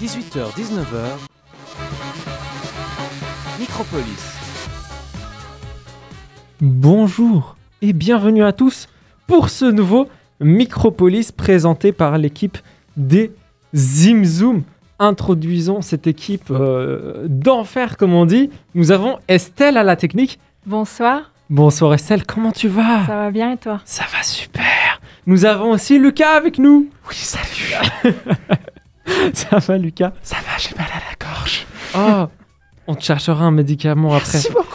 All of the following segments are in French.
18h-19h, Micropolis. Bonjour et bienvenue à tous pour ce nouveau Micropolis présenté par l'équipe des Zimzoom. Introduisons cette équipe euh, d'enfer, comme on dit. Nous avons Estelle à la technique. Bonsoir, Bonsoir Estelle, comment tu vas? Ça va bien et toi? Ça va super. Nous avons aussi Lucas avec nous. Oui, salut. Ça va Lucas Ça va, j'ai mal à la gorge. Oh, on te cherchera un médicament après. Merci beaucoup.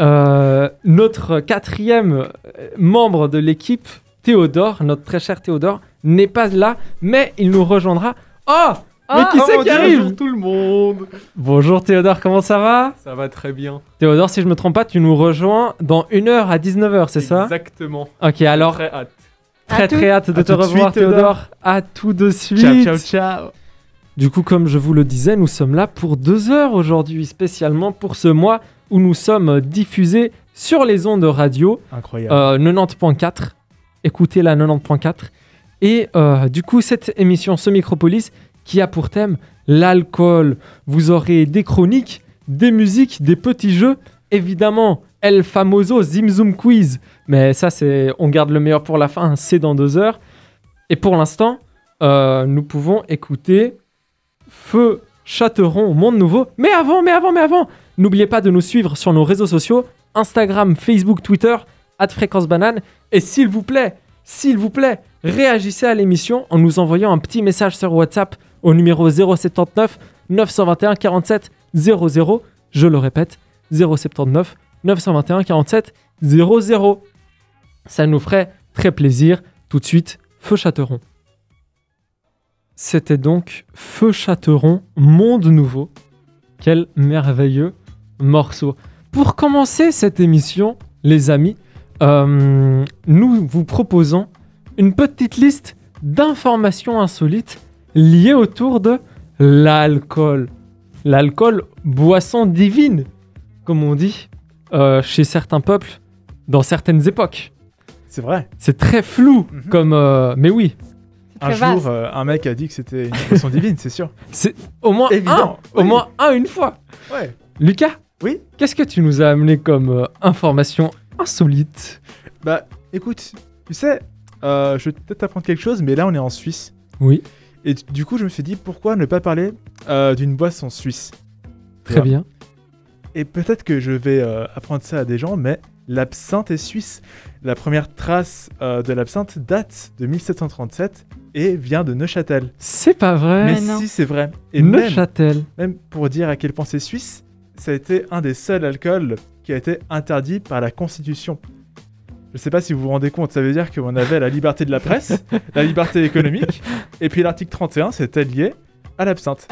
Euh, notre quatrième euh, membre de l'équipe, Théodore, notre très cher Théodore, n'est pas là, mais il nous rejoindra. Oh Mais Oh, qui Oh c'est qui arrive bonjour tout le monde. Bonjour Théodore, comment ça va? Ça va très bien. Théodore, si je me trompe pas, tu nous rejoins dans une heure à 19h, c'est ça? Exactement. Ok, alors Très hâte. très À très hâte de À te revoir suite, Théodore. Théodore. À tout de suite. Ciao, ciao, ciao. Du coup, comme je vous le disais, nous sommes là pour deux heures aujourd'hui, spécialement pour ce mois où nous sommes diffusés sur les ondes radio Incroyable. euh, 90.4. Écoutez la 90.4. Et euh, du coup, cette émission, ce Micropolis, qui a pour thème l'alcool. Vous aurez des chroniques, des musiques, des petits jeux. Évidemment, El Famoso Zimzoom Quiz. Mais ça, c'est, on garde le meilleur pour la fin, c'est dans deux heures. Et pour l'instant, euh, nous pouvons écouter Feu Châteron, Monde Nouveau. Mais avant, mais avant, mais avant, n'oubliez pas de nous suivre sur nos réseaux sociaux Instagram, Facebook, Twitter, Fréquence Banane. Et s'il vous plaît, s'il vous plaît, réagissez à l'émission en nous envoyant un petit message sur WhatsApp au numéro 079 921 47 00. Je le répète, 079 921 47 00. Ça nous ferait très plaisir. Tout de suite, Feu Châteron. C'était donc Feu Châteron, Monde Nouveau. Quel merveilleux morceau. Pour commencer cette émission, les amis, euh, nous vous proposons une petite liste d'informations insolites liées autour de l'alcool. L'alcool, boisson divine, comme on dit euh, chez certains peuples, dans certaines époques. C'est vrai. C'est très flou, Mhm. comme... euh, mais oui, Un jour, vaste. euh, un mec a dit que c'était une boisson divine, c'est sûr. c'est au moins Évident, un, au oui. moins un une fois. Ouais. Lucas Oui Qu'est-ce que tu nous as amené comme euh, information insolite Bah, écoute, tu sais, euh, je vais peut-être t'apprendre quelque chose, mais là, on est en Suisse. Oui, Et du coup, je me suis dit, pourquoi ne pas parler euh, d'une boisson suisse? Très bien. Et peut-être que je vais euh, apprendre ça à des gens, mais l'absinthe est suisse. La première trace euh, de l'absinthe date de 1737 et vient de Neuchâtel. C'est pas vrai. Mais si, c'est vrai. Et même, Neuchâtel. même pour dire à quel point c'est suisse, ça a été un des seuls alcools qui a été interdit par la Constitution. Je sais pas si vous vous rendez compte, ça veut dire qu'on avait la liberté de la presse, la liberté économique, et puis l'article 31, c'était lié à l'absinthe.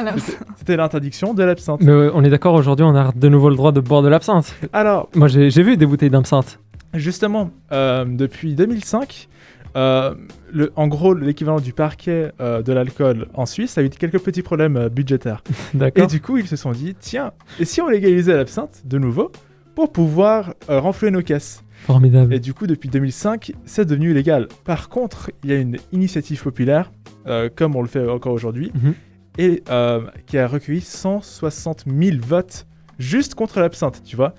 C'était- l'interdiction de l'absinthe. Mais euh, on est d'accord, aujourd'hui, on a de nouveau le droit de boire de l'absinthe. Alors, Moi, j'ai vu des bouteilles d'absinthe. Justement, euh, depuis 2005, euh, le- en gros, l'équivalent du parquet euh, de l'alcool en Suisse a eu quelques petits problèmes euh, budgétaires. Et du coup, ils se sont dit, tiens, et si on légalisait l'absinthe de nouveau pour pouvoir euh, renflouer nos caisses? Formidable. Et du coup, depuis 2005, c'est devenu légal. Par contre, il y a une initiative populaire, euh, comme on le fait encore aujourd'hui, Mhm. Et euh, qui a recueilli 160 000 votes juste contre l'absinthe, tu vois.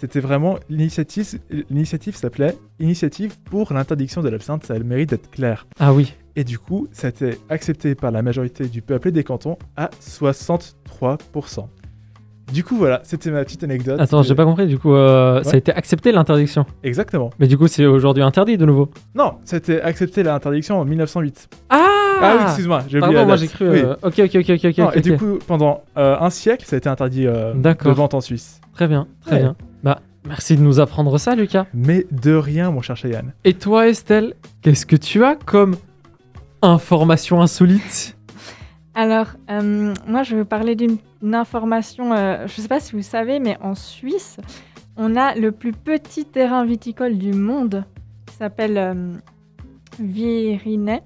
C'était vraiment l'initiative, l'initiative s'appelait Initiative pour l'interdiction de l'absinthe, ça a le mérite d'être clair. Ah oui. Et du coup, ça a été accepté par la majorité du peuple et des cantons à 63%. Du coup, voilà, c'était ma petite anecdote. Attends, j'ai pas compris. Du coup, euh, ça a été accepté l'interdiction. Exactement. Mais du coup, c'est aujourd'hui interdit de nouveau. Non, c'était accepté l'interdiction en 1908. Ah Ah oui, excuse-moi, j'ai oublié Pardon, la moi date. j'ai cru. Oui. euh, Ok, ok, ok, ok, ok. Non, ok, et du coup, pendant euh, un siècle, ça a été interdit euh, de vente en Suisse. Très bien, très Ouais. bien. Bah, merci de nous apprendre ça, Lucas. Mais de rien, mon cher Cheyenne. Et toi, Estelle, qu'est-ce que tu as comme information insolite? Alors, euh, moi, je veux parler d'une une information. euh, je ne sais pas si vous savez, mais en Suisse, on a le plus petit terrain viticole du monde qui s'appelle euh, Virinet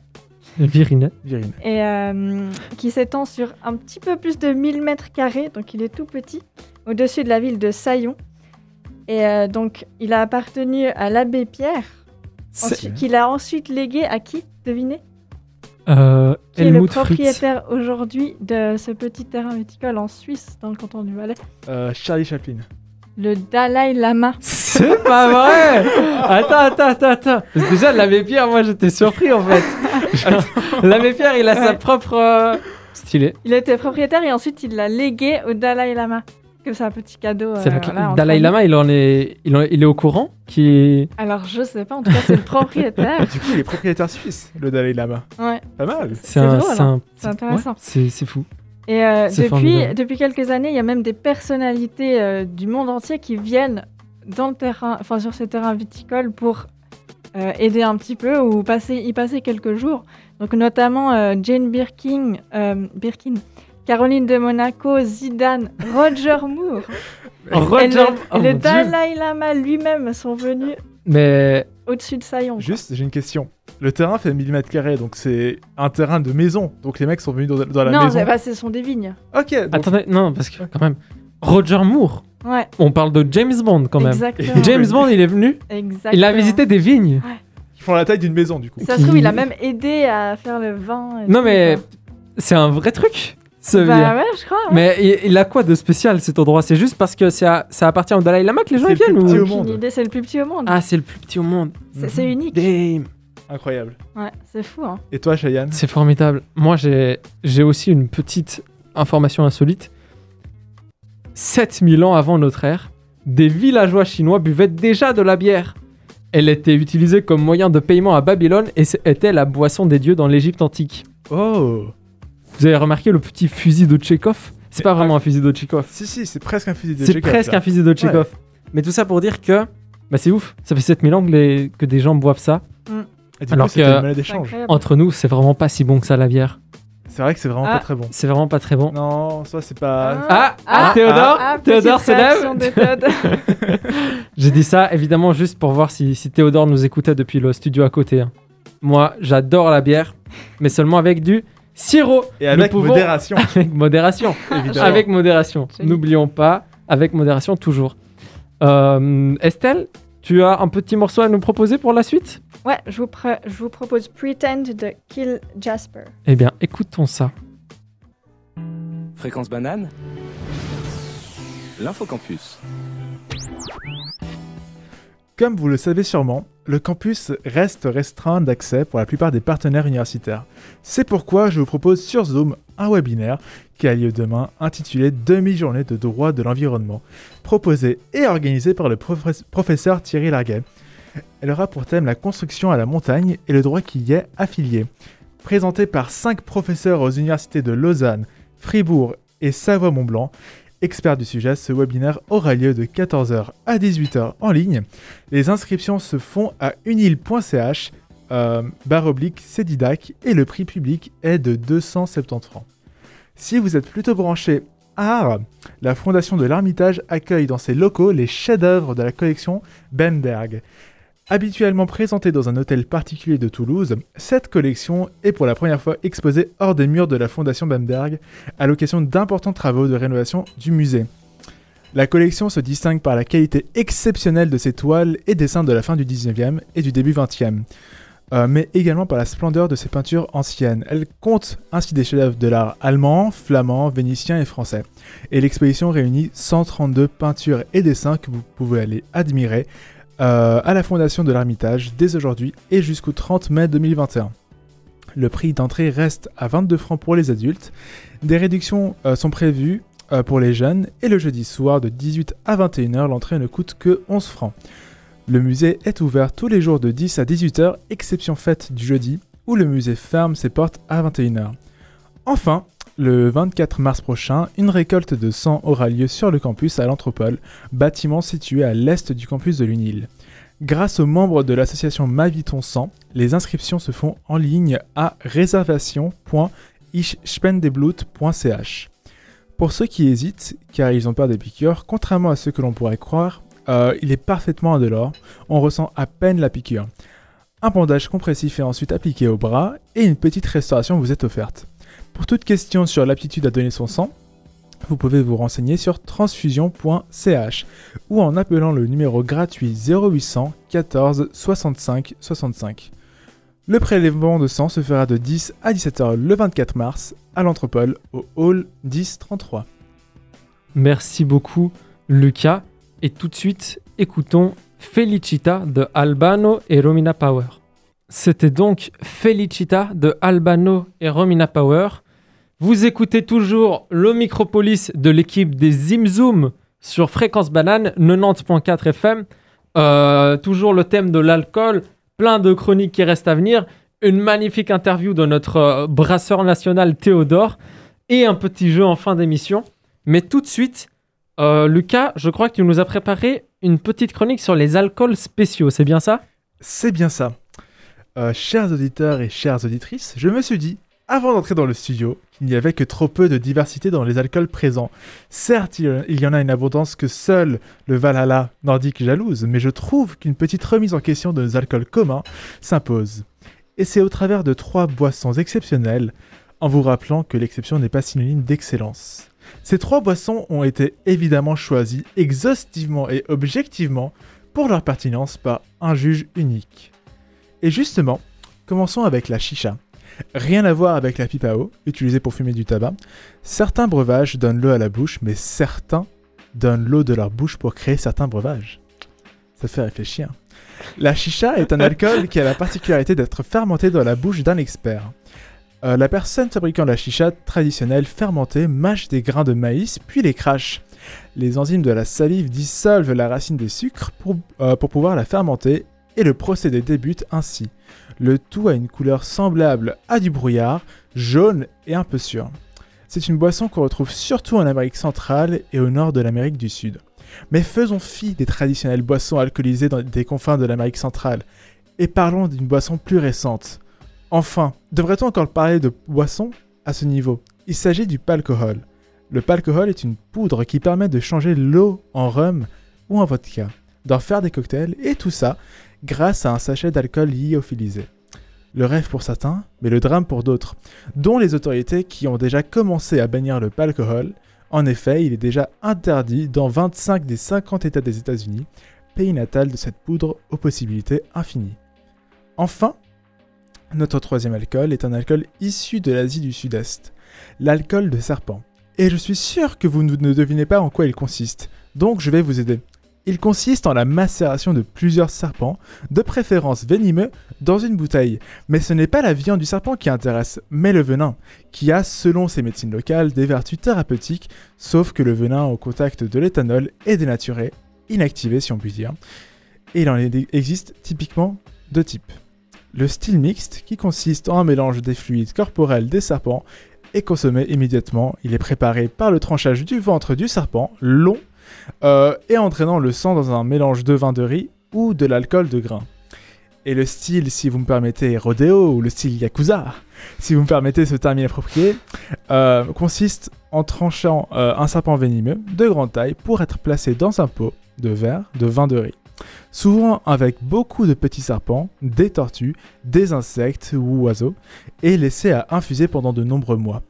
Virinet. Virine. et euh, qui s'étend sur un petit peu plus de 1000 mètres carrés, donc il est tout petit, au-dessus de la ville de Saillon. Et euh, donc, il a appartenu à l'abbé Pierre, ensuite- qu'il a ensuite légué à qui? Devinez? Euh, Qui est le propriétaire aujourd'hui de ce petit terrain viticole en Suisse, dans le canton du Valais Euh, Charlie Chaplin. Le Dalai Lama. C'est pas vrai Attends, attends, attends, attends. Parce que déjà, l'abbé Pierre, moi, j'étais surpris, en fait. L'abbé Pierre, il a sa propre... euh, Stylé. Il était propriétaire et ensuite il l'a légué au Dalai Lama. Que c'est un petit cadeau. Euh, la- voilà, entre Dalai. Lama, il, en est... Il, en- il est au courant qui Alors je sais pas, en tout cas c'est le propriétaire. Du coup, il est propriétaire suisse, le Dalai Lama. Ouais, Pas mal. C'est un, c'est intéressant. ouais, c'est fou. Et euh, depuis, formidable. depuis quelques années, il y a même des personnalités euh, du monde entier qui viennent dans le terrain, enfin sur ces terrains viticoles pour euh, aider un petit peu ou passer, y passer quelques jours. Donc notamment euh, Jane Birkin, euh, Birkin, Caroline de Monaco, Zidane, Roger Moore Roger... le, oh et le mon Dieu. Dalai Lama lui-même sont venus Mais au-dessus de quoi. Juste, j'ai une question. Le terrain fait 1000 mètres carrés, donc c'est un terrain de maison. Donc les mecs sont venus dans, dans la non, maison. c'est pas, ce sont des vignes. Ok, donc attendez, non, parce que quand même... Roger Moore, Ouais, on parle de James Bond, quand même. exactement. James Bond, il est venu, Exactement. il a visité des vignes. ils font la taille d'une maison du coup. Ça se trouve, il a même aidé à faire le vin. et Non, mais c'est un vrai truc, ça Bah ouais, je crois. ouais. Mais il, il a quoi de spécial cet endroit? C'est juste parce que ça, ça appartient au Dalai Lama que les gens C'est y le viennent plus petit ou... au Aucune monde. c'est le plus petit au monde. Ah, c'est le plus petit au monde. C'est c'est unique. Damn. Incroyable. Ouais, c'est fou. Hein. Et toi, Cheyenne? C'est formidable. Moi, j'ai j'ai aussi une petite information insolite. 7000 ans avant notre ère, des villageois chinois buvaient déjà de la bière. Elle était utilisée comme moyen de paiement à Babylone et était la boisson des dieux dans l'Égypte antique. Oh Vous avez remarqué le petit fusil de Tchekhov C'est pas vraiment un fusil de Tchekhov. Si, si, c'est presque un fusil de C'est Chekhov, presque là. un fusil de Tchekhov. Mais tout ça pour dire que bah, c'est ouf. Ça fait 7000 ans que, les- que des gens boivent ça. Et du Alors coup, que- C'est. Entre nous, c'est vraiment pas si bon que ça la bière. C'est vrai que c'est vraiment Ah. pas très bon. C'est vraiment pas très bon. Non, ça c'est pas. Ah, Ah, Théodore, Ah, Théodore se lève. de Théodore. J'ai dit ça évidemment juste pour voir si, si Théodore nous écoutait depuis le studio à côté. hein. Moi, j'adore la bière, mais seulement avec du sirop. Et avec pouvons- modération, Avec modération. évidemment. avec modération. N'oublions pas, avec modération toujours. Euh, Estelle, tu as un petit morceau à nous proposer pour la suite? Ouais, je vous, pre- je vous propose Pretend de Kill Jasper. Eh bien, écoutons ça. Fréquence banane L'infocampus. Comme vous le savez sûrement, le campus reste restreint d'accès pour la plupart des partenaires universitaires. C'est pourquoi je vous propose sur Zoom un webinaire qui a lieu demain intitulé Demi-journée de droit de l'environnement, proposé et organisé par le profe- professeur Thierry Larguet. Elle aura pour thème la construction à la montagne et le droit qui y est affilié. Présenté par cinq professeurs aux universités de Lausanne, Fribourg et Savoie-Mont-Blanc, experts du sujet, ce webinaire aura lieu de 14h à 18h en ligne. Les inscriptions se font à unil.ch, euh, barre oblique Cédidac, et le prix public est de 270 francs. Si vous êtes plutôt branché art, la Fondation de l'Ermitage accueille dans ses locaux les chefs-d'œuvre de la collection Benberg. Habituellement présentée dans un hôtel particulier de Toulouse, cette collection est pour la première fois exposée hors des murs de la Fondation Benberg à l'occasion d'importants travaux de rénovation du musée. La collection se distingue par la qualité exceptionnelle de ses toiles et dessins de la fin du 19e et du début 20e, euh, mais également par la splendeur de ses peintures anciennes. Elle compte ainsi des chefs-d'œuvre de l'art allemand, flamand, vénitien et français. Et l'exposition réunit 132 peintures et dessins que vous pouvez aller admirer euh, à la Fondation de l'Ermitage dès aujourd'hui et jusqu'au 30 mai 2021. Le prix d'entrée reste à 22 francs pour les adultes. Des réductions euh, sont prévues euh, pour les jeunes et le jeudi soir de 18 à 21h, l'entrée ne coûte que 11 francs. Le musée est ouvert tous les jours de 10 à 18h, exception faite du jeudi où le musée ferme ses portes à 21h. Enfin, le 24 mars prochain, une récolte de sang aura lieu sur le campus à l'Anthropole, bâtiment situé à l'est du campus de l'UNIL. Grâce aux membres de l'association Maviton Sang, les inscriptions se font en ligne à réservation.ichspendeblut.ch. Pour ceux qui hésitent, car ils ont peur des piqûres, contrairement à ce que l'on pourrait croire, euh, il est parfaitement indolore, on ressent à peine la piqûre. Un bandage compressif est ensuite appliqué au bras et une petite restauration vous est offerte. Pour toute question sur l'aptitude à donner son sang, vous pouvez vous renseigner sur transfusion.ch ou en appelant le numéro gratuit 0800 14 65 65. Le prélèvement de sang se fera de 10 à 17h le 24 mars à l'Anthropole au hall 1033. Merci beaucoup, Lucas. Et tout de suite, écoutons Felicita de Albano et Romina Power. C'était donc Felicita de Albano et Romina Power. Vous écoutez toujours le Micropolis de l'équipe des Zimzoom sur Fréquence Banane 90.4 FM. Euh, toujours le thème de l'alcool, plein de chroniques qui restent à venir, une magnifique interview de notre euh, brasseur national Théodore et un petit jeu en fin d'émission. Mais tout de suite, euh, Lucas, je crois que tu nous as préparé une petite chronique sur les alcools spéciaux, c'est bien ça? C'est bien ça. Chers auditeurs et chères auditrices, je me suis dit, avant d'entrer dans le studio, qu'il n'y avait que trop peu de diversité dans les alcools présents. Certes, il il y en a une abondance que seul le Valhalla nordique jalouse, mais je trouve qu'une petite remise en question de nos alcools communs s'impose. Et c'est au travers de trois boissons exceptionnelles, en vous rappelant que l'exception n'est pas synonyme d'excellence. Ces trois boissons ont été évidemment choisies exhaustivement et objectivement pour leur pertinence par un juge unique. Et justement, commençons avec la chicha. Rien à voir avec la pipe à eau, utilisée pour fumer du tabac. Certains breuvages donnent l'eau à la bouche, mais certains donnent l'eau de leur bouche pour créer certains breuvages. Ça fait réfléchir. La chicha est un alcool qui a la particularité d'être fermenté dans la bouche d'un expert. Euh, la personne fabriquant la chicha traditionnelle fermentée mâche des grains de maïs puis les crache. Les enzymes de la salive dissolvent la racine des sucres pour, euh, pour pouvoir la fermenter et le procédé débute ainsi. Le tout a une couleur semblable à du brouillard, jaune et un peu sûr. C'est une boisson qu'on retrouve surtout en Amérique centrale et au nord de l'Amérique du Sud. Mais faisons fi des traditionnelles boissons alcoolisées dans des confins de l'Amérique centrale et parlons d'une boisson plus récente. Enfin, devrait-on encore parler de boisson à ce niveau? Il s'agit du palcohol. Le palcohol est une poudre qui permet de changer l'eau en rhum ou en vodka, d'en faire des cocktails et tout ça grâce à un sachet d'alcool lyophilisé. Le rêve pour certains, mais le drame pour d'autres, dont les autorités qui ont déjà commencé à bannir le palcohol. En effet, il est déjà interdit dans 25 des 50 États des États-Unis, pays natal de cette poudre aux possibilités infinies. Enfin, notre troisième alcool est un alcool issu de l'Asie du Sud-Est, l'alcool de serpent. Et je suis sûr que vous ne devinez pas en quoi il consiste, donc je vais vous aider. Il consiste en la macération de plusieurs serpents, de préférence venimeux, dans une bouteille. Mais ce n'est pas la viande du serpent qui intéresse, mais le venin, qui a, selon ces médecines locales, des vertus thérapeutiques, sauf que le venin au contact de l'éthanol est dénaturé, inactivé si on peut dire. Et il en existe typiquement deux types. Le style mixte, qui consiste en un mélange des fluides corporels des serpents, est consommé immédiatement. Il est préparé par le tranchage du ventre du serpent, long, euh, et entraînant le sang dans un mélange de vin de riz ou de l'alcool de grain. Et le style, si vous me permettez, rodeo ou le style yakuza, si vous me permettez ce terme approprié, euh, consiste en tranchant euh, un serpent venimeux de grande taille pour être placé dans un pot de verre de vin de riz. Souvent avec beaucoup de petits serpents, des tortues, des insectes ou oiseaux, et laissé à infuser pendant de nombreux mois.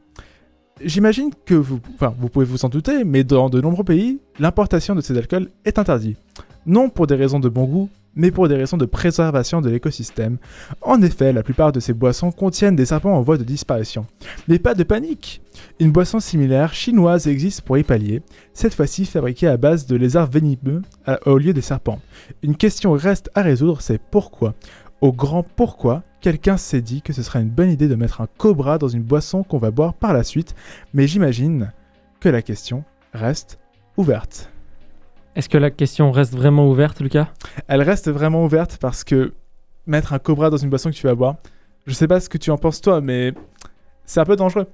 J'imagine que vous, pouvez vous en douter, mais dans de nombreux pays, l'importation de ces alcools est interdite. Non pour des raisons de bon goût, mais pour des raisons de préservation de l'écosystème. En effet, la plupart de ces boissons contiennent des serpents en voie de disparition. Mais pas de panique Une boisson similaire chinoise existe pour y pallier, cette fois-ci fabriquée à base de lézards venimeux au lieu des serpents. Une question reste à résoudre, c'est pourquoi? Au grand pourquoi, quelqu'un s'est dit que ce serait une bonne idée de mettre un cobra dans une boisson qu'on va boire par la suite, mais j'imagine que la question reste ouverte. Est-ce que la question reste vraiment ouverte, Lucas? Elle reste vraiment ouverte parce que mettre un cobra dans une boisson que tu vas boire, je sais pas ce que tu en penses toi, mais c'est un peu dangereux.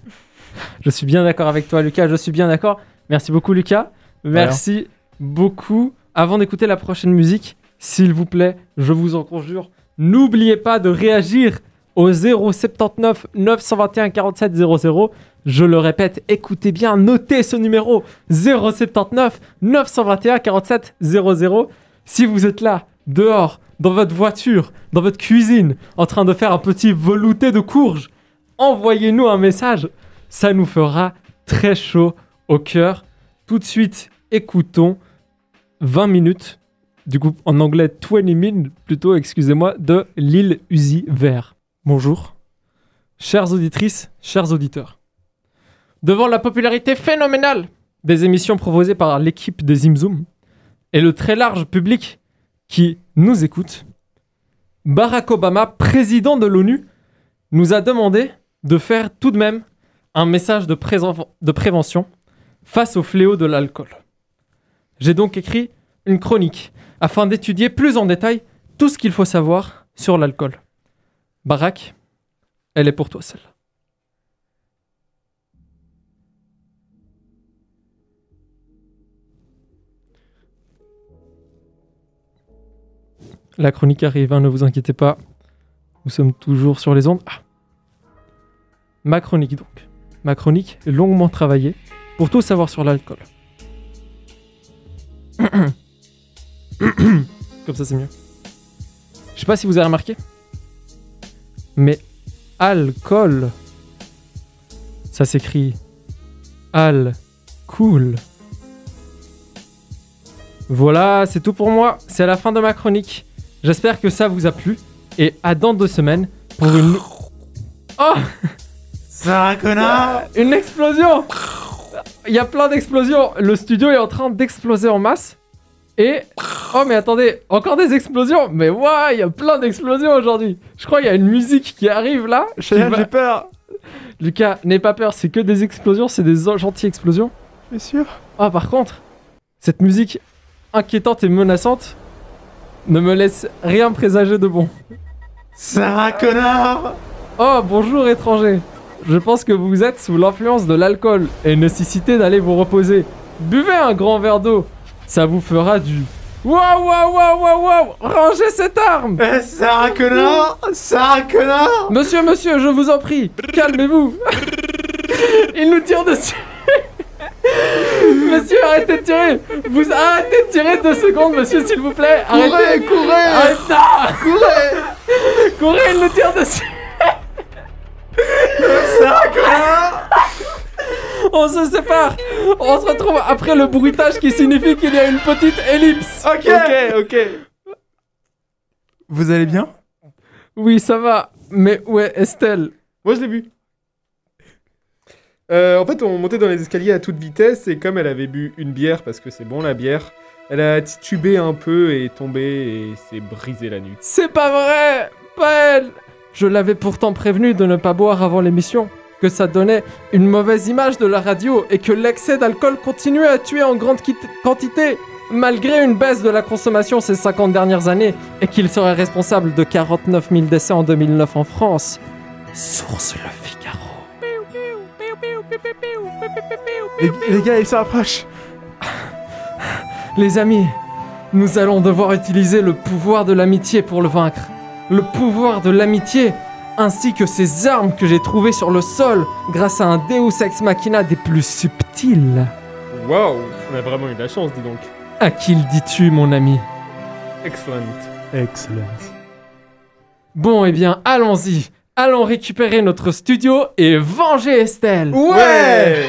je suis bien d'accord avec toi, Lucas, je suis bien d'accord. Merci beaucoup, Lucas. Merci beaucoup. Avant d'écouter la prochaine musique, s'il vous plaît, je vous en conjure, N'oubliez pas de réagir au 079 921 47 00. Je le répète, écoutez bien, notez ce numéro 079 921 47 00. Si vous êtes là, dehors, dans votre voiture, dans votre cuisine, en train de faire un petit velouté de courge, envoyez-nous un message. Ça nous fera très chaud au cœur. Tout de suite, écoutons 20 minutes du coup en anglais 20 min, plutôt, excusez-moi, de l'île Uzi Vert. Bonjour. Chères auditrices, chers auditeurs. Devant la popularité phénoménale des émissions proposées par l'équipe de Zimzoom et le très large public qui nous écoute, Barack Obama, président de l'ONU, nous a demandé de faire tout de même un message de prévention face au fléau de l'alcool. J'ai donc écrit une chronique afin d'étudier plus en détail tout ce qu'il faut savoir sur l'alcool. Barack, elle est pour toi celle-là. La chronique arrive, hein, ne vous inquiétez pas. Nous sommes toujours sur les ondes. Ah. Ma chronique donc. Ma chronique longuement travaillée pour tout savoir sur l'alcool. Comme ça c'est mieux. Je sais pas si vous avez remarqué. Mais alcool, ça s'écrit al cool. Voilà, c'est tout pour moi. C'est la fin de ma chronique. J'espère que ça vous a plu. Et à dans deux semaines pour une. Oh Sarah Connard Une explosion Il y a plein d'explosions. Le studio est en train d'exploser en masse. Et. Oh, mais attendez, encore des explosions Mais ouais, il y a plein d'explosions aujourd'hui. Je crois qu'il y a une musique qui arrive là. va- j'ai peur Lucas, n'aie pas peur, c'est que des explosions, c'est des gentilles explosions. T'es sûr Ah, par contre, cette musique inquiétante et menaçante ne me laisse rien présager de bon. Sarah Connard Oh, bonjour étranger. Je pense que vous êtes sous l'influence de l'alcool et nécessitez d'aller vous reposer. Buvez un grand verre d'eau. Ça vous fera du... Waouh, waouh, waouh, waouh, waouh Rangez cette arme Eh, Sarah Connard Sarah Connard Monsieur, monsieur, je vous en prie, calmez-vous. Il nous tire dessus. Monsieur, arrêtez de tirer. Vous arrêtez de tirer deux secondes, monsieur, s'il vous plaît. Arrêtez. courez Arrêtez. Non. Courez Courez, il nous tire dessus. Sarah Connard On se sépare. On se retrouve après le bruitage qui signifie qu'il y a une petite ellipse. Ok ok. Vous allez bien? Oui, ça va. Mais où est Estelle? Moi, je l'ai vu. Euh, en fait, on montait dans les escaliers à toute vitesse et comme elle avait bu une bière, parce que c'est bon la bière, elle a titubé un peu et est tombée et s'est brisé la nuque. C'est pas vrai Pas elle Je l'avais pourtant prévenu de ne pas boire avant l'émission, que ça donnait une mauvaise image de la radio et que l'excès d'alcool continuait à tuer en grande quantité, malgré une baisse de la consommation ces 50 dernières années, et qu'il serait responsable de 49 000 décès en 2009 en France. Source Le Figaro. les, les gars, ils se rapprochent Les amis, nous allons devoir utiliser le pouvoir de l'amitié pour le vaincre. Le pouvoir de l'amitié, ainsi que ces armes que j'ai trouvées sur le sol grâce à un Deus Ex Machina des plus subtils. Waouh On a vraiment eu de la chance, dis donc. À qui le dis-tu, mon ami? Excellent. Excellent. Bon, eh bien, allons-y. Allons récupérer notre studio et venger Estelle. Ouais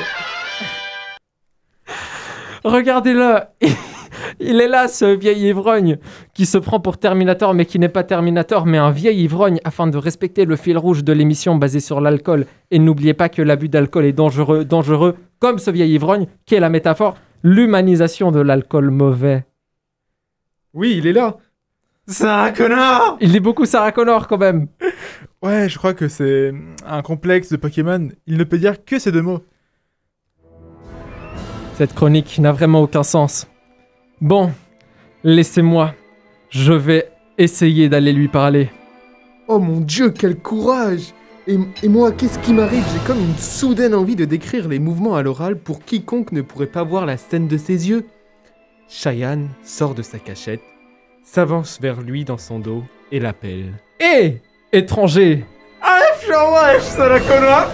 Regardez-le Il est là, ce vieil ivrogne, qui se prend pour Terminator, mais qui n'est pas Terminator, mais un vieil ivrogne, afin de respecter le fil rouge de l'émission basée sur l'alcool. Et n'oubliez pas que l'abus d'alcool est dangereux, dangereux, comme ce vieil ivrogne, qui est la métaphore, l'humanisation de l'alcool mauvais. Oui, il est là. Sarah Connard Il dit beaucoup Sarah Connor, quand même. Ouais, je crois que c'est un complexe de Pokémon. Il ne peut dire que ces deux mots. Cette chronique n'a vraiment aucun sens. Bon, laissez-moi. Je vais essayer d'aller lui parler. Oh mon dieu, quel courage et, et moi, qu'est-ce qui m'arrive? J'ai comme une soudaine envie de décrire les mouvements à l'oral pour quiconque ne pourrait pas voir la scène de ses yeux. Cheyenne sort de sa cachette, s'avance vers lui dans son dos et l'appelle. Hé Étranger Wesh, Sarah Connor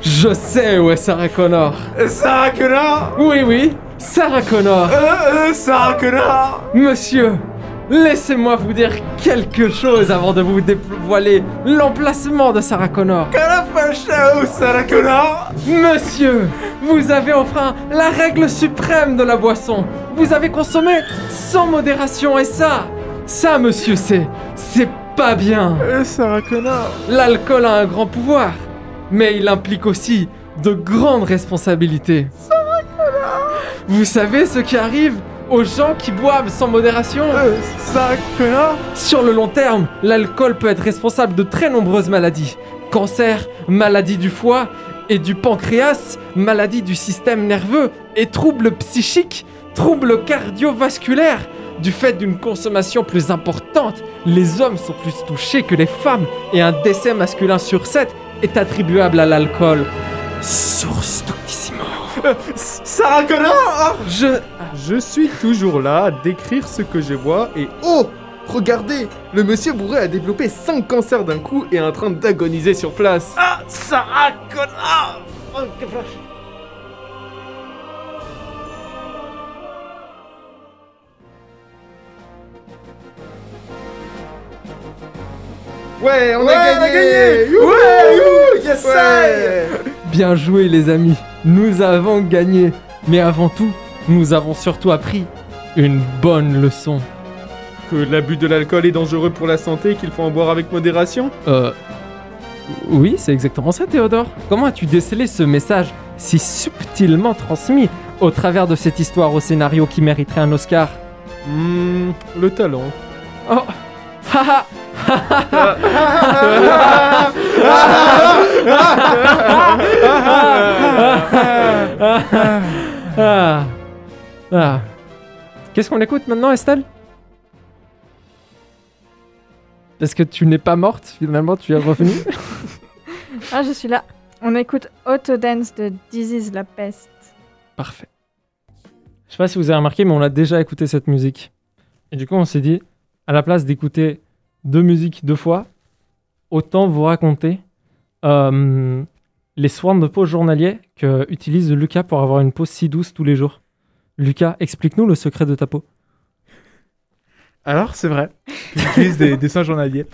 Je sais où est Sarah Connor. Sarah Connor? Oui, oui, Sarah Connor. Euh, euh, Sarah Connor Monsieur, laissez-moi vous dire quelque chose avant de vous dévoiler l'emplacement de Sarah Connor. Sarah Connor? Monsieur, vous avez enfreint la règle suprême de la boisson. Vous avez consommé sans modération et ça, ça monsieur, c'est c'est pas bien. Euh, Sarah Connor L'alcool a un grand pouvoir, mais il implique aussi de grandes responsabilités. Vous savez ce qui arrive aux gens qui boivent sans modération? Euh, Sur le long terme, l'alcool peut être responsable de très nombreuses maladies. Cancer, maladie du foie et du pancréas, maladie du système nerveux et troubles psychiques, troubles cardiovasculaires. Du fait d'une consommation plus importante, les hommes sont plus touchés que les femmes et un décès masculin sur 7 est attribuable à l'alcool. Source Doctissimo. Sarah Connor Je... Je suis toujours là à décrire ce que je vois et Oh Regardez Le monsieur bourré a développé 5 cancers d'un coup et est en train d'agoniser sur place. Ah Sarah Connor Ouais, on Ouais, a on a gagné gagné Youhou Ouais, youhou, yes, Ouais. Bien joué les amis, nous avons gagné. Mais avant tout, nous avons surtout appris une bonne leçon. que l'abus de l'alcool est dangereux pour la santé et qu'il faut en boire avec modération. Euh... Oui, c'est exactement ça Théodore. Comment as-tu décelé ce message si subtilement transmis au travers de cette histoire au scénario qui mériterait un Oscar? Hmm, le talent. Oh Haha Ah. Ah. Qu'est-ce qu'on écoute maintenant, Estelle? Parce que tu n'es pas morte, finalement, tu es revenue. Ah, je suis là. On écoute Autodance de Disease la peste. Parfait. Je sais pas si vous avez remarqué, mais on a déjà écouté cette musique. Et du coup, on s'est dit, à la place d'écouter deux musiques deux fois, autant vous raconter euh, les soins de peau journaliers que utilise Lucas pour avoir une peau si douce tous les jours. Lucas, explique-nous le secret de ta peau. Alors, c'est vrai j'utilise des dessins journaliers.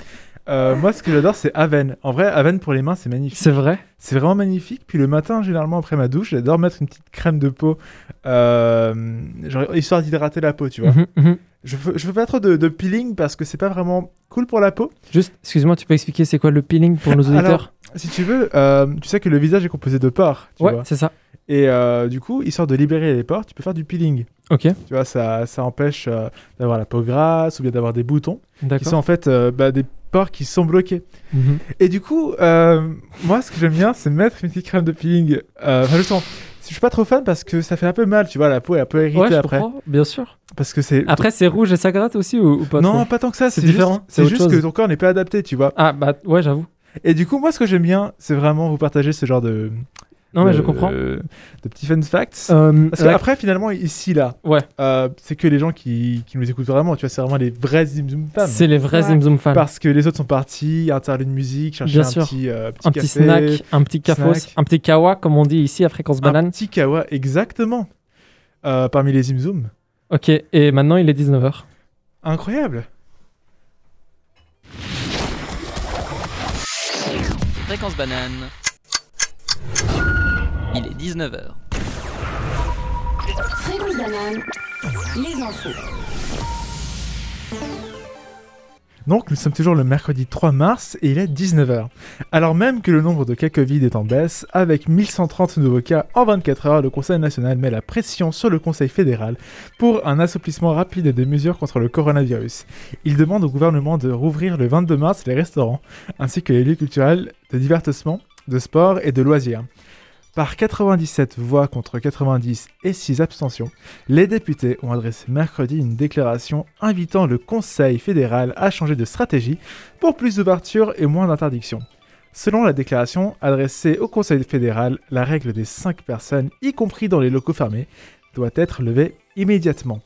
Euh, moi, ce que j'adore, c'est Aven. En vrai, Aven pour les mains, c'est magnifique. C'est vrai C'est vraiment magnifique. Puis le matin, généralement après ma douche, j'adore mettre une petite crème de peau, euh, genre, histoire d'hydrater la peau, tu vois. Mhm, mhm. Je je fais pas trop de, de peeling parce que c'est pas vraiment cool pour la peau. Juste, excuse-moi, tu peux expliquer c'est quoi le peeling pour nos Alors, auditeurs Si tu veux, euh, tu sais que le visage est composé de pores, tu Ouais, c'est ça. Et euh, du coup, histoire de libérer les pores, tu peux faire du peeling. Ok, Tu vois, ça, ça empêche euh, d'avoir la peau grasse ou bien d'avoir des boutons qui sont en fait bah, des pores qui sont bloqués. Mhm. Et du coup, moi, ce que j'aime bien, c'est mettre une petite crème de peeling. Enfin, justement, je suis pas trop fan parce que ça fait un peu mal, tu vois, la peau est un peu irritée Ouais, après. comprends, bien sûr. Parce que c'est. Après, c'est rouge et ça gratte aussi ou, ou pas non, trop? pas tant que ça, C'est différent, c'est juste que ton corps n'est pas adapté, tu vois. Ah, bah ouais, j'avoue. Et du coup, moi, ce que j'aime bien, c'est vraiment vous partager ce genre de. Non, mais je comprends. De petits fun facts. Euh, Parce la- qu'après, finalement, ici, là, Ouais. euh, c'est que les gens qui, qui nous écoutent vraiment, tu vois, c'est vraiment les vrais Zim Zoom fans. c'est les vrais Ouais. Zim fans. Parce que les autres sont partis, interlude musique, chercher Bien un sûr. petit, euh, petit un petit snack, un petit cafos, snack. un petit kawa, comme on dit ici à Fréquence un Banane. petit kawa, exactement. Euh, parmi les Zim Zoom. Ok, et maintenant il est 19h. Incroyable. Fréquence banane. Il est 19h. Fréquence banane, les infos. Donc, nous sommes toujours le mercredi 3 mars et il est 19h. Alors même que le nombre de cas Covid est en baisse, avec 1130 nouveaux cas en 24 heures, le Conseil national met la pression sur le Conseil fédéral pour un assouplissement rapide des mesures contre le coronavirus. Il demande au gouvernement de rouvrir le 22 mars les restaurants, ainsi que les lieux culturels de divertissement, de sport et de loisirs. Par 97 voix contre 90 et 6 abstentions, les députés ont adressé mercredi une déclaration invitant le Conseil fédéral à changer de stratégie pour plus d'ouverture et moins d'interdictions. Selon la déclaration adressée au Conseil fédéral, la règle des 5 personnes, y compris dans les locaux fermés, doit être levée immédiatement.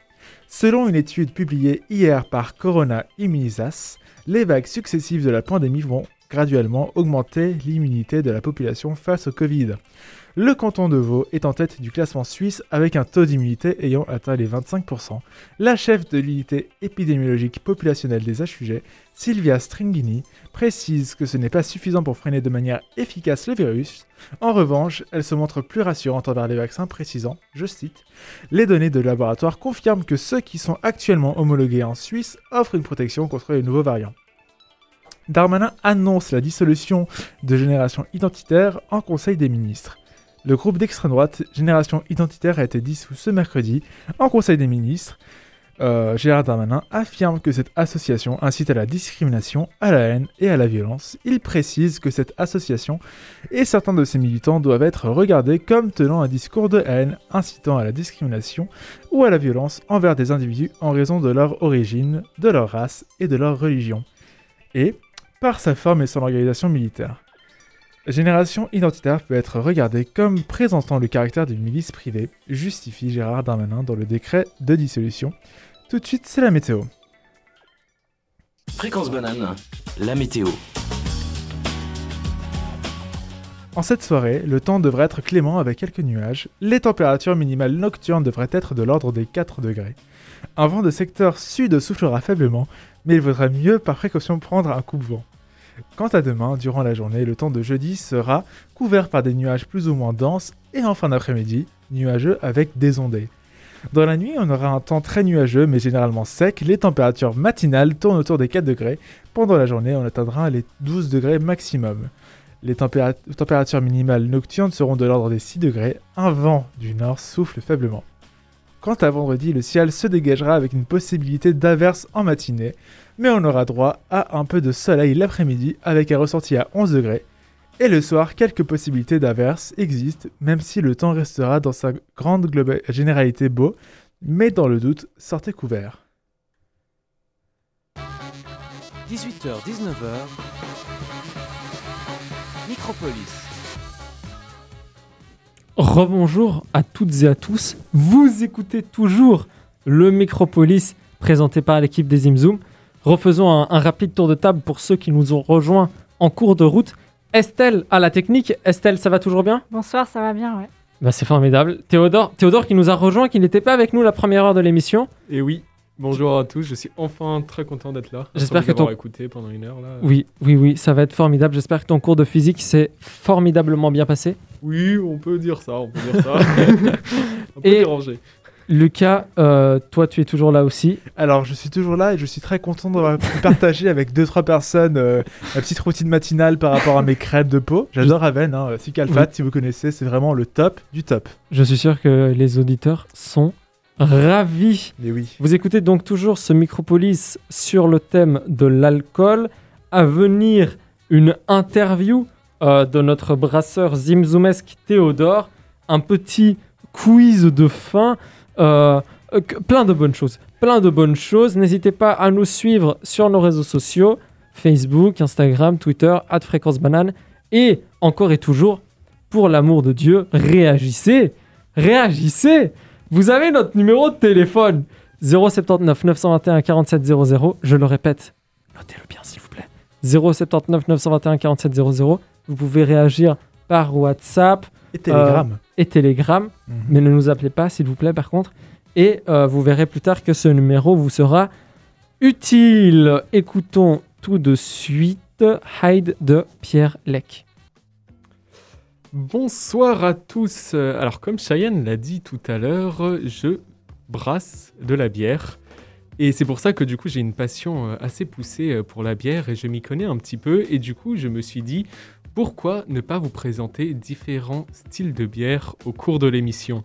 Selon une étude publiée hier par Corona Immunisas, les vagues successives de la pandémie vont graduellement augmenter l'immunité de la population face au Covid. Le canton de Vaud est en tête du classement suisse avec un taux d'immunité ayant atteint les 25%. La chef de l'unité épidémiologique populationnelle des HUG, Sylvia Stringini, précise que ce n'est pas suffisant pour freiner de manière efficace le virus. En revanche, elle se montre plus rassurante envers les vaccins, précisant, je cite, Les données de laboratoire confirment que ceux qui sont actuellement homologués en Suisse offrent une protection contre les nouveaux variants. Darmanin annonce la dissolution de Génération Identitaire en Conseil des ministres. Le groupe d'extrême droite Génération Identitaire a été dissous ce mercredi en Conseil des ministres. Euh, Gérard Darmanin affirme que cette association incite à la discrimination, à la haine et à la violence. Il précise que cette association et certains de ses militants doivent être regardés comme tenant un discours de haine, incitant à la discrimination ou à la violence envers des individus en raison de leur origine, de leur race et de leur religion. Et par sa forme et son organisation militaire. La génération identitaire peut être regardée comme présentant le caractère d'une milice privée, justifie Gérard Darmanin dans le décret de dissolution. Tout de suite, c'est la météo. Fréquence banane, la météo. En cette soirée, le temps devrait être clément avec quelques nuages. Les températures minimales nocturnes devraient être de l'ordre des 4 degrés. Un vent de secteur sud soufflera faiblement, mais il vaudra mieux par précaution prendre un coupe-vent. Quant à demain, durant la journée, le temps de jeudi sera couvert par des nuages plus ou moins denses et en fin d'après-midi, nuageux avec des ondées. Dans la nuit, on aura un temps très nuageux mais généralement sec. Les températures matinales tournent autour des 4 degrés. Pendant la journée, on atteindra les 12 degrés maximum. Les tempéra- températures minimales nocturnes seront de l'ordre des 6 degrés. Un vent du nord souffle faiblement. Quant à vendredi, le ciel se dégagera avec une possibilité d'averse en matinée, mais on aura droit à un peu de soleil l'après-midi avec un ressenti à 11 degrés. Et le soir, quelques possibilités d'averse existent, même si le temps restera dans sa grande généralité beau, mais dans le doute, sortez couvert. 18h, 19h. Micropolis. Rebonjour à toutes et à tous. Vous écoutez toujours le Micropolis présenté par l'équipe des Imzoom. Refaisons un, un rapide tour de table pour ceux qui nous ont rejoints en cours de route. Estelle à la technique. Estelle, ça va toujours bien? Bonsoir, ça va bien, ouais. bah, C'est formidable. Théodore, Théodore qui nous a rejoint, qui n'était pas avec nous la première heure de l'émission. Et oui, bonjour à tous, je suis enfin très content d'être là. J'espère que ton- écouté pendant une heure là. Oui, oui, oui, ça va être formidable. J'espère que ton cours de physique s'est formidablement bien passé. Oui, on peut dire ça, on peut dire ça. un peu Et- dérangé. Lucas, euh, toi tu es toujours là aussi. Alors, je suis toujours là et je suis très content d'avoir pu partager avec 2-3 personnes euh, ma petite routine matinale par rapport à mes crêpes de peau. J'adore Aven, hein, Cicalfate, si vous connaissez, c'est vraiment le top du top. Je suis sûr que les auditeurs sont ravis. Mais oui. Vous écoutez donc toujours ce Micropolis sur le thème de l'alcool. À venir, une interview euh, de notre brasseur Zimzoumesque Théodore. Un petit quiz de fin. Euh, euh, plein de bonnes choses. Plein de bonnes choses. N'hésitez pas à nous suivre sur nos réseaux sociaux Facebook, Instagram, Twitter, Fréquence Banane. Et encore et toujours, pour l'amour de Dieu, réagissez. Réagissez. Vous avez notre numéro de téléphone 079 921 47 00. Je le répète, notez-le bien s'il vous plaît. 079 921 47 00. Vous pouvez réagir par WhatsApp Et Telegram. et Telegram, Mhm. mais ne nous appelez pas s'il vous plaît par contre. Et euh, vous verrez plus tard que ce numéro vous sera utile. Écoutons tout de suite Hyde de Pierre Lec. Bonsoir à tous. Euh, Alors, comme Cheyenne l'a dit tout à l'heure, euh, je brasse de la bière. Et c'est pour ça que du coup, j'ai une passion euh, assez poussée euh, pour la bière et je m'y connais un petit peu. Et du coup, je me suis dit, pourquoi ne pas vous présenter différents styles de bière au cours de l'émission?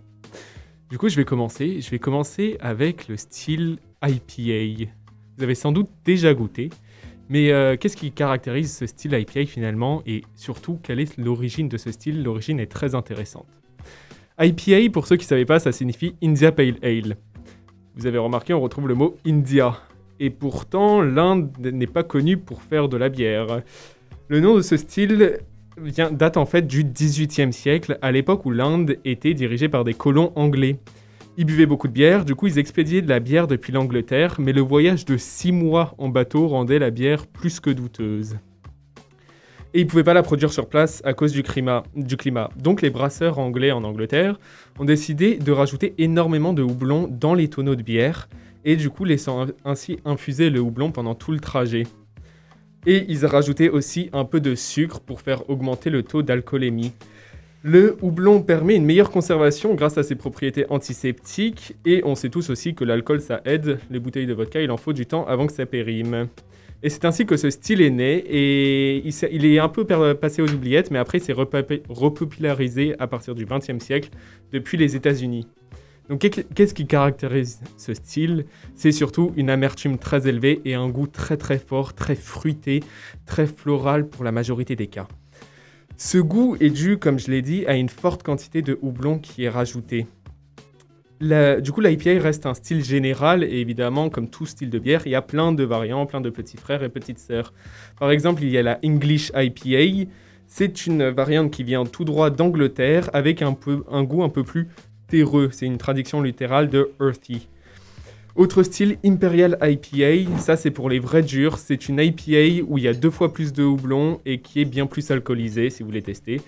Du coup, je vais commencer. Je vais commencer avec le style IPA. Vous avez sans doute déjà goûté. Mais euh, qu'est-ce qui caractérise ce style IPA finalement? Et surtout quelle est l'origine de ce style? L'origine est très intéressante. IPA, pour ceux qui ne savaient pas, ça signifie India Pale Ale. Vous avez remarqué, on retrouve le mot India. Et pourtant, l'Inde n'est pas connue pour faire de la bière. Le nom de ce style vient, date en fait du XVIIIe siècle, à l'époque où l'Inde était dirigée par des colons anglais. Ils buvaient beaucoup de bière, du coup ils expédiaient de la bière depuis l'Angleterre, mais le voyage de six mois en bateau rendait la bière plus que douteuse. Et ils ne pouvaient pas la produire sur place à cause du climat. Donc les brasseurs anglais en Angleterre ont décidé de rajouter énormément de houblon dans les tonneaux de bière et du coup laissant ainsi infuser le houblon pendant tout le trajet. Et ils rajouté aussi un peu de sucre pour faire augmenter le taux d'alcoolémie. Le houblon permet une meilleure conservation grâce à ses propriétés antiseptiques et on sait tous aussi que l'alcool ça aide. Les bouteilles de vodka, il en faut du temps avant que ça périme. Et c'est ainsi que ce style est né et il, est un peu passé aux oubliettes, mais après s'est repopularisé à partir du XXe siècle depuis les États-Unis. Donc qu'est- qu'est-ce qui caractérise ce style? C'est surtout une amertume très élevée et un goût très très fort, très fruité, très floral pour la majorité des cas. Ce goût est dû, comme je l'ai dit, à une forte quantité de houblon qui est rajoutée. Du coup, l'IPA reste un style général et évidemment, comme tout style de bière, il y a plein de variants, plein de petits frères et petites sœurs. Par exemple, il y a la English IPA. C'est une variante qui vient tout droit d'Angleterre avec un, peu, un goût un peu plus terreux. C'est une traduction littérale de earthy. Autre style, Imperial IPA. Ça, c'est pour les vrais durs. C'est une IPA où il y a deux fois plus de houblon et qui est bien plus alcoolisée si vous voulez tester.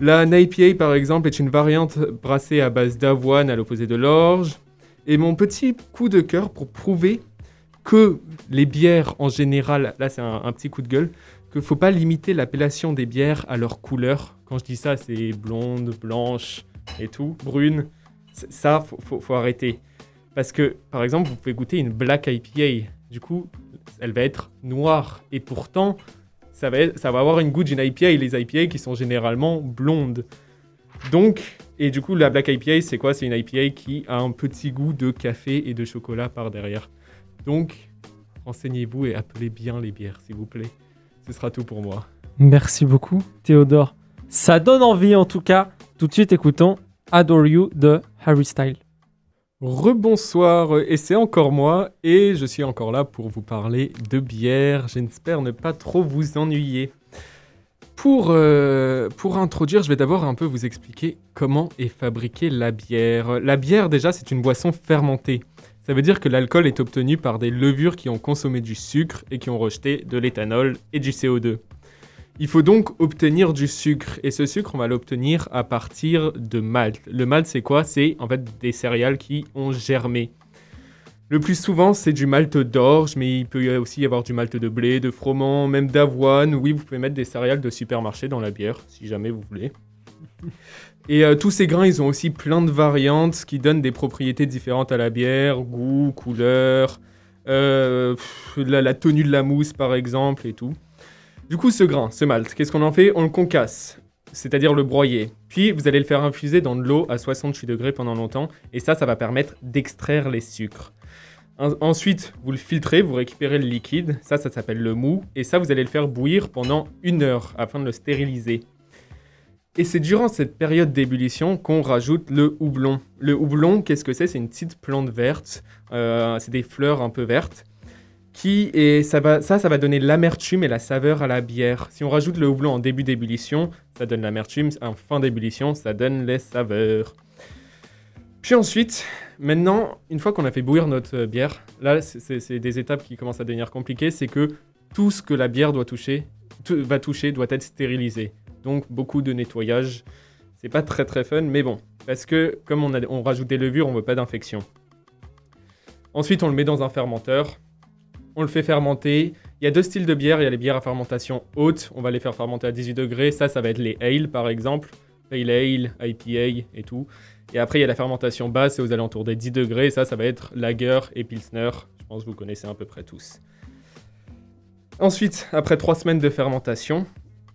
La IPA, par exemple, est une variante brassée à base d'avoine à l'opposé de l'orge. Et mon petit coup de cœur pour prouver que les bières en général, là c'est un, un petit coup de gueule, qu'il ne faut pas limiter l'appellation des bières à leur couleur. Quand je dis ça, c'est blonde, blanche et tout, brune. Ça, faut, faut, arrêter. Parce que, par exemple, vous pouvez goûter une Black IPA. Du coup, elle va être noire. Et pourtant, ça va, avoir une goût d'une IPA les IPA qui sont généralement blondes. Donc, et du coup, la Black IPA, c'est quoi? C'est une IPA qui a un petit goût de café et de chocolat par derrière. Donc, renseignez-vous et appelez bien les bières, s'il vous plaît. Ce sera tout pour moi. Merci beaucoup, Théodore. Ça donne envie en tout cas. Tout de suite, écoutons Adore You de Harry Styles. Rebonsoir, et c'est encore moi, et je suis encore là pour vous parler de bière. J'espère ne pas trop vous ennuyer. Pour, euh, pour introduire, je vais d'abord un peu vous expliquer comment est fabriquée la bière. La bière, déjà, c'est une boisson fermentée. Ça veut dire que l'alcool est obtenu par des levures qui ont consommé du sucre et qui ont rejeté de l'éthanol et du CO2. Il faut donc obtenir du sucre et ce sucre on va l'obtenir à partir de malt. Le malt c'est quoi? C'est en fait des céréales qui ont germé. Le plus souvent c'est du malt d'orge mais il peut aussi y avoir du malt de blé, de froment, même d'avoine. Oui vous pouvez mettre des céréales de supermarché dans la bière si jamais vous voulez. Et euh, tous ces grains, ils ont aussi plein de variantes qui donnent des propriétés différentes à la bière, goût, couleur, euh, la tenue de la mousse par exemple et tout. Du coup, ce grain, ce malt, qu'est-ce qu'on en fait? On le concasse, c'est-à-dire le broyer. Puis, vous allez le faire infuser dans de l'eau à 68 degrés pendant longtemps, et ça, ça va permettre d'extraire les sucres. En- ensuite, vous le filtrez, vous récupérez le liquide, ça, ça s'appelle le mou, et ça, vous allez le faire bouillir pendant une heure afin de le stériliser. Et c'est durant cette période d'ébullition qu'on rajoute le houblon. Le houblon, qu'est-ce que c'est? C'est une petite plante verte, euh, c'est des fleurs un peu vertes qui et ça va ça ça va donner l'amertume et la saveur à la bière. Si on rajoute le houblon en début d'ébullition, ça donne l'amertume, en fin d'ébullition, ça donne les saveurs. Puis ensuite, maintenant, une fois qu'on a fait bouillir notre euh, bière, là c'est- des étapes qui commencent à devenir compliquées, c'est que tout ce que la bière doit toucher, va toucher doit être stérilisé. Donc beaucoup de nettoyage. C'est pas très très fun, mais bon, parce que comme on, on rajoute des levures, on veut pas d'infection. Ensuite, on le met dans un fermenteur on le fait fermenter. Il y a deux styles de bière. Il y a les bières à fermentation haute. On va les faire fermenter à 18 degrés. Ça, ça va être les ale, par exemple. Pale ale, IPA et tout. Et après, il y a la fermentation basse. C'est aux alentours des 10 degrés. Ça, ça va être lager et pilsner. Je pense que vous connaissez à peu près tous. Ensuite, après trois semaines de fermentation,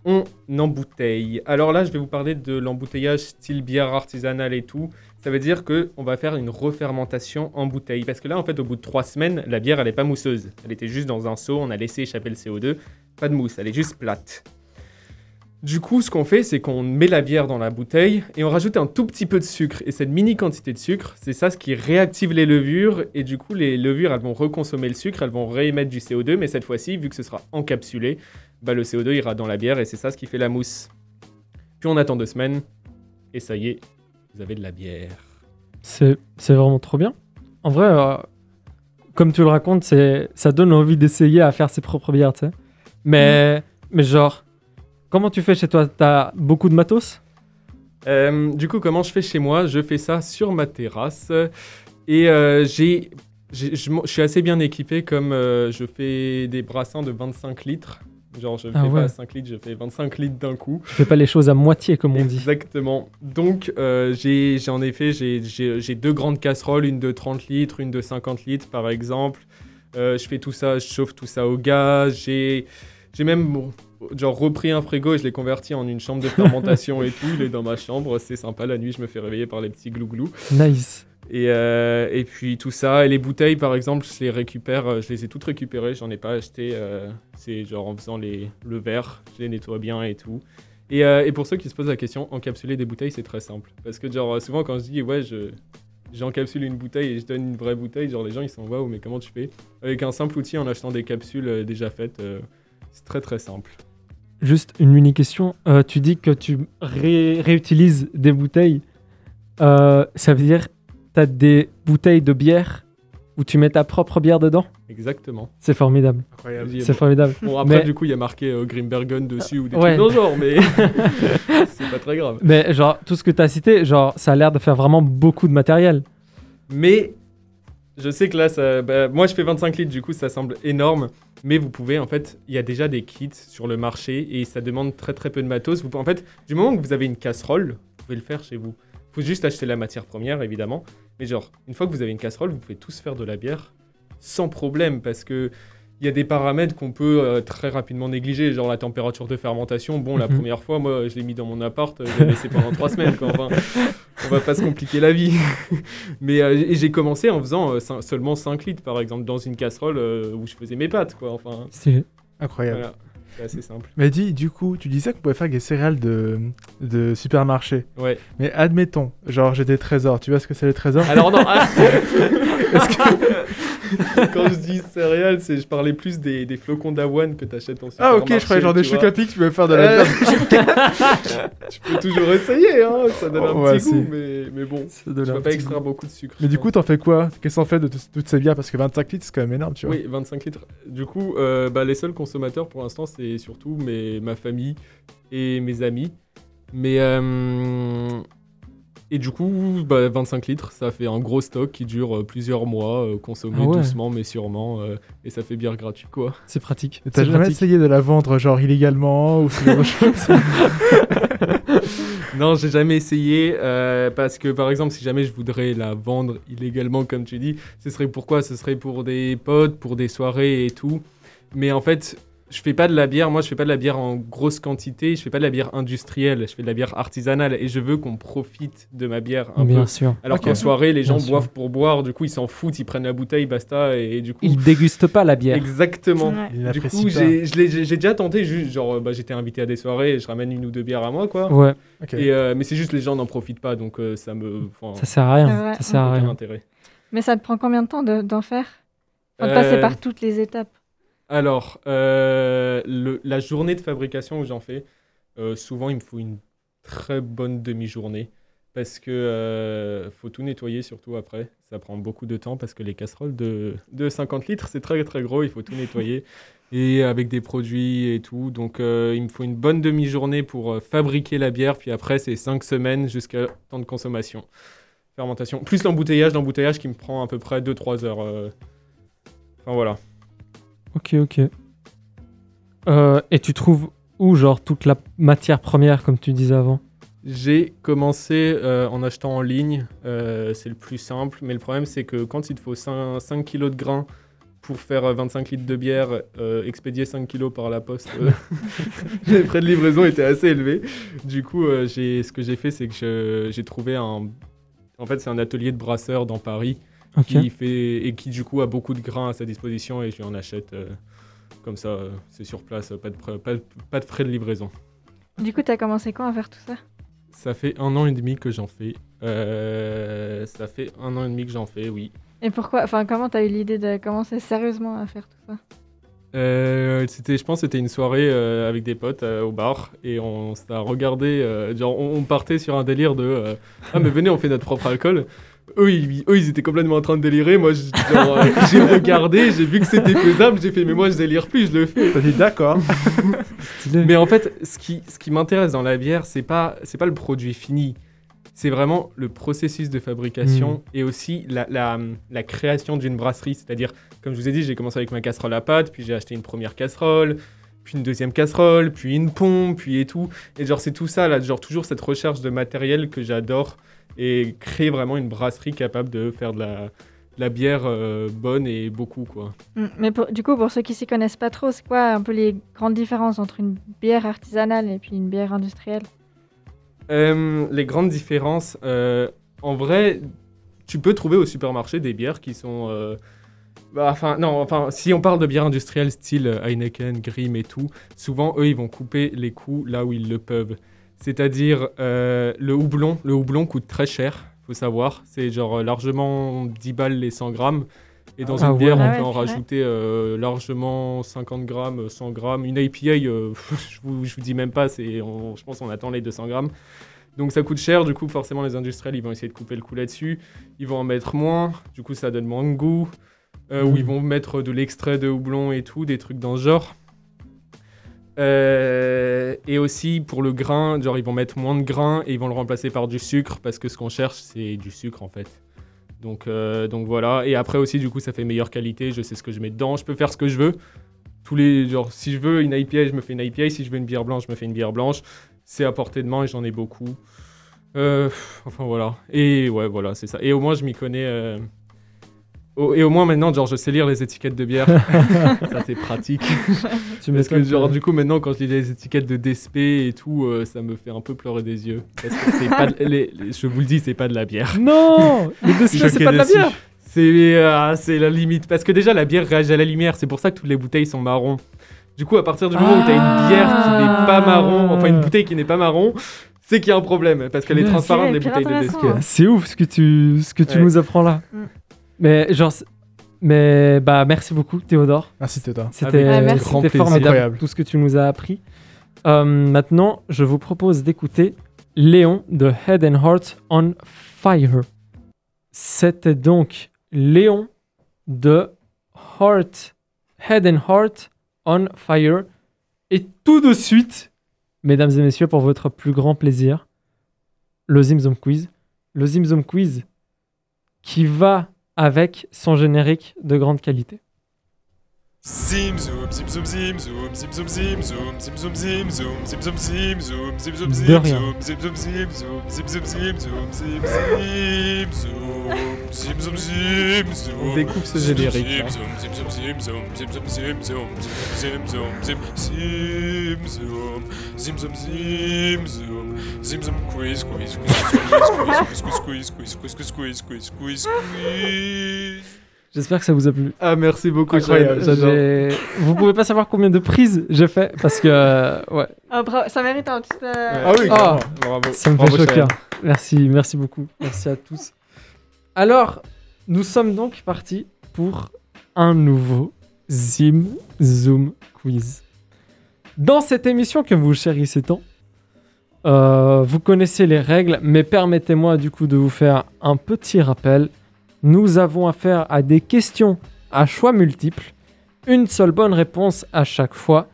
on embouteille. Alors là, je vais vous parler de l'embouteillage style bière artisanale et tout. Ça veut dire que on va faire une refermentation en bouteille. Parce que là, en fait, au bout de trois semaines, la bière, elle n'est pas mousseuse. Elle était juste dans un seau, on a laissé échapper le CO2. Pas de mousse, elle est juste plate. Du coup, ce qu'on fait, c'est qu'on met la bière dans la bouteille et on rajoute un tout petit peu de sucre. Et cette mini quantité de sucre, c'est ça ce qui réactive les levures. Et du coup, les levures, elles vont reconsommer le sucre, elles vont réémettre du CO2. Mais cette fois-ci, vu que ce sera encapsulé, bah, le CO2 ira dans la bière et c'est ça ce qui fait la mousse. Puis on attend deux semaines et ça y est, vous avez de la bière. C'est c'est vraiment trop bien. En vrai, euh, comme tu le racontes, c'est ça donne envie d'essayer à faire ses propres bières, tu sais. Mais, mais genre, Comment tu fais chez toi? T'as beaucoup de matos? Euh, du coup, comment je fais chez moi? Je fais ça sur ma terrasse. Et euh, j'ai, je, suis assez bien équipé comme euh, je fais des brassins de 25 litres. Genre, je Ah fais ouais. pas 5 litres, je fais 25 litres d'un coup. Tu fais pas les choses à moitié, comme on dit. Exactement. Donc, euh, j'ai en effet, j'ai- deux grandes casseroles, une de 30 litres, une de 50 litres, par exemple. Euh, je fais tout ça, je chauffe tout ça au gaz. J'ai j'ai même bon, genre repris un frigo et je l'ai converti en une chambre de fermentation et tout. Il est dans ma chambre, c'est sympa. La nuit, je me fais réveiller par les petits glouglous. Nice. Et, euh, et puis tout ça, et les bouteilles par exemple, je les récupère, euh, je les ai toutes récupérées, j'en ai pas acheté. euh, c'est genre en faisant les, le verre, je les nettoie bien et tout. Et, et pour ceux qui se posent la question, encapsuler des bouteilles c'est très simple. Parce que genre souvent quand je dis ouais, je, j'encapsule une bouteille et je donne une vraie bouteille, genre les gens ils sont waouh, mais comment tu fais? Avec un simple outil en achetant des capsules déjà faites, c'est très très simple. Juste une mini question. Tu dis que tu ré- réutilises des bouteilles. Ça veut dire tu as des bouteilles de bière où tu mets ta propre bière dedans Exactement. C'est formidable. Incroyable. C'est formidable. Bon après Mais- du coup il y a marqué euh, Grimbergen dessus ou des Ouais. trucs dans genre, mais c'est pas très grave. Mais genre, tout ce que tu as cité, genre, ça a l'air de faire vraiment beaucoup de matériel. Mais je sais que là, ça, bah, moi je fais 25 litres, du coup ça semble énorme. Mais vous pouvez, en fait, il y a déjà des kits sur le marché et ça demande très très peu de matos. Vous, pouvez- en fait, du moment que vous avez une casserole, vous pouvez le faire chez vous. Il faut juste acheter la matière première, évidemment. Mais genre, une fois que vous avez une casserole, vous pouvez tous faire de la bière sans problème parce que il y a des paramètres qu'on peut euh, très rapidement négliger, genre la température de fermentation. Bon, la Mhm. première fois, moi, je l'ai mis dans mon appart, euh, je l'ai laissé pendant trois semaines. Quoi. Enfin, on va pas se compliquer la vie. Mais euh, j'ai commencé en faisant euh, seulement 5 litres, par exemple, dans une casserole où je faisais mes pâtes. Quoi. Enfin, C'est Incroyable. voilà, c'est assez simple. Mais dis, du coup, tu disais qu'on pouvait faire des céréales de, de supermarché. Ouais. Mais admettons, genre j'ai des trésors. Tu vois ce que c'est les trésors? Alors non, ah, quand je dis céréales, c'est je parlais plus des, des flocons d'avoine que tu achètes en Ah supermarché. ok, je croyais genre des pic, tu peux faire de la Euh, bière. tu peux toujours essayer, hein, ça donne un Oh, ouais, petit goût, mais, mais bon, de tu vas pas extraire beaucoup de sucre. Mais du pense. coup, t'en fais quoi? Qu'est-ce qu'on fait de toutes ces bières? Parce que 25 litres, c'est quand même énorme, tu vois. Oui, 25 litres. Du coup, euh, bah, les seuls consommateurs pour l'instant, c'est surtout mes, ma famille et mes amis. Mais. euh, et du coup, bah, 25 litres, ça fait un gros stock qui dure euh, plusieurs mois, euh, consommé Ah ouais. doucement mais sûrement. euh, et ça fait bière gratuite, quoi. C'est pratique. Et T'as jamais pratique. essayé de la vendre genre illégalement ou ce genre de choses Non, j'ai jamais essayé euh, parce que par exemple, si jamais je voudrais la vendre illégalement, comme tu dis, ce serait pourquoi? Ce serait pour des potes, pour des soirées et tout. Mais en fait, je fais pas de la bière. Moi, je fais pas de la bière en grosse quantité. Je fais pas de la bière industrielle. Je fais de la bière artisanale et je veux qu'on profite de ma bière un Bien peu. sûr. Alors Ok. qu'en soirée, les gens Bien sûr. boivent pour boire. Du coup, ils s'en foutent. Ils prennent la bouteille, basta. Et, du coup, Ils dégustent pas la bière. exactement. Ouais. Il Du coup, pas. j'ai je l'ai- j'ai- j'ai déjà tenté. Juste, genre, bah, j'étais invité à des soirées. Et je ramène une ou deux bières à moi, quoi. Ouais, Ok. Et, euh, mais c'est juste les gens n'en profitent pas, donc euh, ça me. enfin, ça sert à rien. Vrai. Ça sert à aucun rien. intérêt. Mais ça te prend combien de temps de- d'en faire? Enfin, de Euh, passer par toutes les étapes Alors, euh, le- la journée de fabrication où j'en fais, euh, souvent il me faut une très bonne demi-journée parce que euh, faut tout nettoyer surtout après. Ça prend beaucoup de temps parce que les casseroles de, de 50 litres c'est très très gros, il faut tout nettoyer et avec des produits et tout. Donc il me faut une bonne demi-journée pour fabriquer la bière, puis après c'est 5 semaines jusqu'à temps de consommation. Fermentation. Plus l'embouteillage, l'embouteillage qui me prend à peu près 2-3 heures. Enfin voilà. Ok, ok. Euh, et tu trouves où, genre, toute la matière première, comme tu disais avant? J'ai commencé euh, en achetant en ligne, euh, c'est le plus simple, mais le problème c'est que quand il te faut 5, 5 kilos de grains pour faire euh, 25 litres de bière, expédier 5 kilos par la poste, les frais de livraison étaient assez élevés. Du coup, j'ai- ce que j'ai fait, c'est que j'ai trouvé un... En fait, c'est un atelier de brasseur dans Paris Qui fait, et qui du coup a beaucoup de grains à sa disposition et je lui en achète euh, comme ça, euh, c'est sur place, pas de, pas, de- pas de frais de livraison. Du coup, t'as commencé quand à faire tout ça? Ça fait un an et demi que j'en fais. Euh, ça fait un an et demi que j'en fais, oui. Et pourquoi Enfin, comment t'as eu l'idée de commencer sérieusement à faire tout ça? Euh, c'était, je pense, que c'était une soirée euh, avec des potes euh, au bar et on s'est regardé. euh, genre, on, on partait sur un délire de euh, ah mais venez, on fait notre propre alcool. Eux, ils, eux, ils étaient complètement en train de délirer. Moi, euh, j'ai regardé, j'ai vu que c'était faisable. J'ai fait, mais moi, je délire plus, je le fais. T'as dit d'accord. Mais en fait, ce qui, ce qui m'intéresse dans la bière, c'est pas, c'est pas le produit fini. C'est vraiment le processus de fabrication et aussi la, la, la création d'une brasserie. C'est-à-dire, comme je vous ai dit, j'ai commencé avec ma casserole à pâte, puis j'ai acheté une première casserole, puis une deuxième casserole, puis une pompe, puis et tout. Et genre, c'est tout ça, là, genre toujours cette recherche de matériel que j'adore et créer vraiment une brasserie capable de faire de la, de la bière euh, bonne et beaucoup, quoi. Mm, Mais pour- du coup, pour ceux qui s'y connaissent pas trop, c'est quoi un peu les grandes différences entre une bière artisanale et puis une bière industrielle? Euh, les grandes différences, euh, en vrai, tu peux trouver au supermarché des bières qui sont. bah, enfin, non, enfin, si on parle de bières industrielles style Heineken, Grimm et tout, souvent eux ils vont couper les coûts là où ils le peuvent. C'est-à-dire euh, le houblon, le houblon coûte très cher, faut savoir. C'est genre euh, largement 10 balles les 100 grammes. Et dans Ah une bière, ouais. on Ah peut ouais, en rajouter euh, largement 50 grammes, 100 grammes. Une IPA, euh, je, vous, je vous dis même pas, c'est, on- je pense qu'on attend les 200 grammes. Donc ça coûte cher, du coup forcément les industriels ils vont essayer de couper le coup là-dessus. Ils vont en mettre moins, du coup ça donne moins de goût. Euh, Ou Mhm. ils vont mettre de l'extrait de houblon et tout, des trucs dans ce genre. Euh, et aussi pour le grain, genre ils vont mettre moins de grain et ils vont le remplacer par du sucre parce que ce qu'on cherche c'est du sucre en fait. Donc, euh, donc voilà. Et après aussi du coup ça fait meilleure qualité, je sais ce que je mets dedans, je peux faire ce que je veux. Tous les genre si je veux une IPA, je me fais une IPA, si je veux une bière blanche, je me fais une bière blanche. C'est à portée de main et j'en ai beaucoup. Euh, enfin voilà. Et ouais voilà c'est ça. Et au moins je m'y connais. Euh, Et au moins maintenant genre je sais lire les étiquettes de bière. ça c'est pratique. Tu Parce que genre du coup maintenant quand je lis les étiquettes de DSP et tout, euh, ça me fait un peu pleurer des yeux. Parce que c'est pas de- les- les- je vous le dis, c'est pas de la bière. Non Le Desla, c'est pas de la bière C'est ah, c'est la limite. Parce que déjà la bière réagit à la lumière, c'est pour ça que toutes les bouteilles sont marron. Du coup à partir du moment où tu as une bière qui n'est pas marron, enfin une bouteille qui n'est pas marron, c'est qu'il y a un problème. Parce qu'elle est transparente les bouteilles de DSP. C'est ouf ce que tu, ce que tu Ouais. nous apprends là. Mais genre, mais bah merci beaucoup Théodore. Merci Théodore. C'était Ah, merci. c'était Grand plaisir. formidable Incroyable. tout ce que tu nous as appris. Euh, maintenant, je vous propose d'écouter Léon de Head and Heart on Fire. C'était donc Léon de Heart, Head and Heart on Fire. Et tout de suite, mesdames et messieurs, pour votre plus grand plaisir, le Zimzum Quiz. Le Zimzum Quiz qui va avec son générique de grande qualité. Zim zoom, zim zoom, zim zoom, zim zoom, zim zoom, zim zoom, zim zoom, zim zoom, zim zoom, zim zoom, zim zoom, zim zoom, zim zoom, zim zoom, zim zoom, zim zoom, zim zoom, zim zoom. On découvre ce Zim générique, Zim zoom, zim zoom, zim zoom, zim zoom, zim zoom, zim zim zoom, zim zoom, zim zoom, zim zoom, quiz, quiz, quiz, quiz, quiz, quiz, quiz, quiz, quiz, quiz, quiz, quiz, quiz, quiz. J'espère que ça vous a plu. Ah merci beaucoup. Incroyable, j'adore. Vous pouvez pas savoir combien de prises j'ai fait parce que euh, ouais, Oh, bravo, Ça mérite un petit. euh, Ah oui, Ah. clairement. Bravo. ça me fait Bravo, cœur. Merci, merci beaucoup. Merci à tous. Alors, nous sommes donc partis pour un nouveau Zim Zoom Quiz. Dans cette émission que vous chérissez tant, euh, vous connaissez les règles, mais permettez-moi du coup de vous faire un petit rappel. Nous avons affaire à des questions à choix multiples, une seule bonne réponse à chaque fois.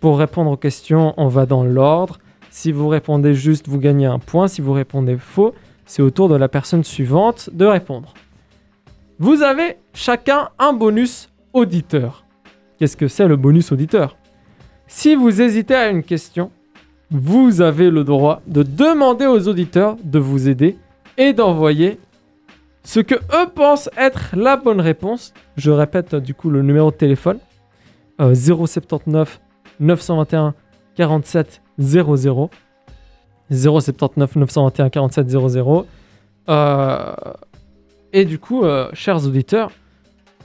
Pour répondre aux questions, on va dans l'ordre. Si vous répondez juste, vous gagnez un point. Si vous répondez faux, c'est au tour de la personne suivante de répondre. Vous avez chacun un bonus auditeur. Qu'est-ce que c'est le bonus auditeur? Si vous hésitez à une question, vous avez le droit de demander aux auditeurs de vous aider et d'envoyer ce que eux pensent être la bonne réponse. Je répète euh, du coup le numéro de téléphone euh, 079 921 47 00 079 921 47 00 Euh, et du coup euh, chers auditeurs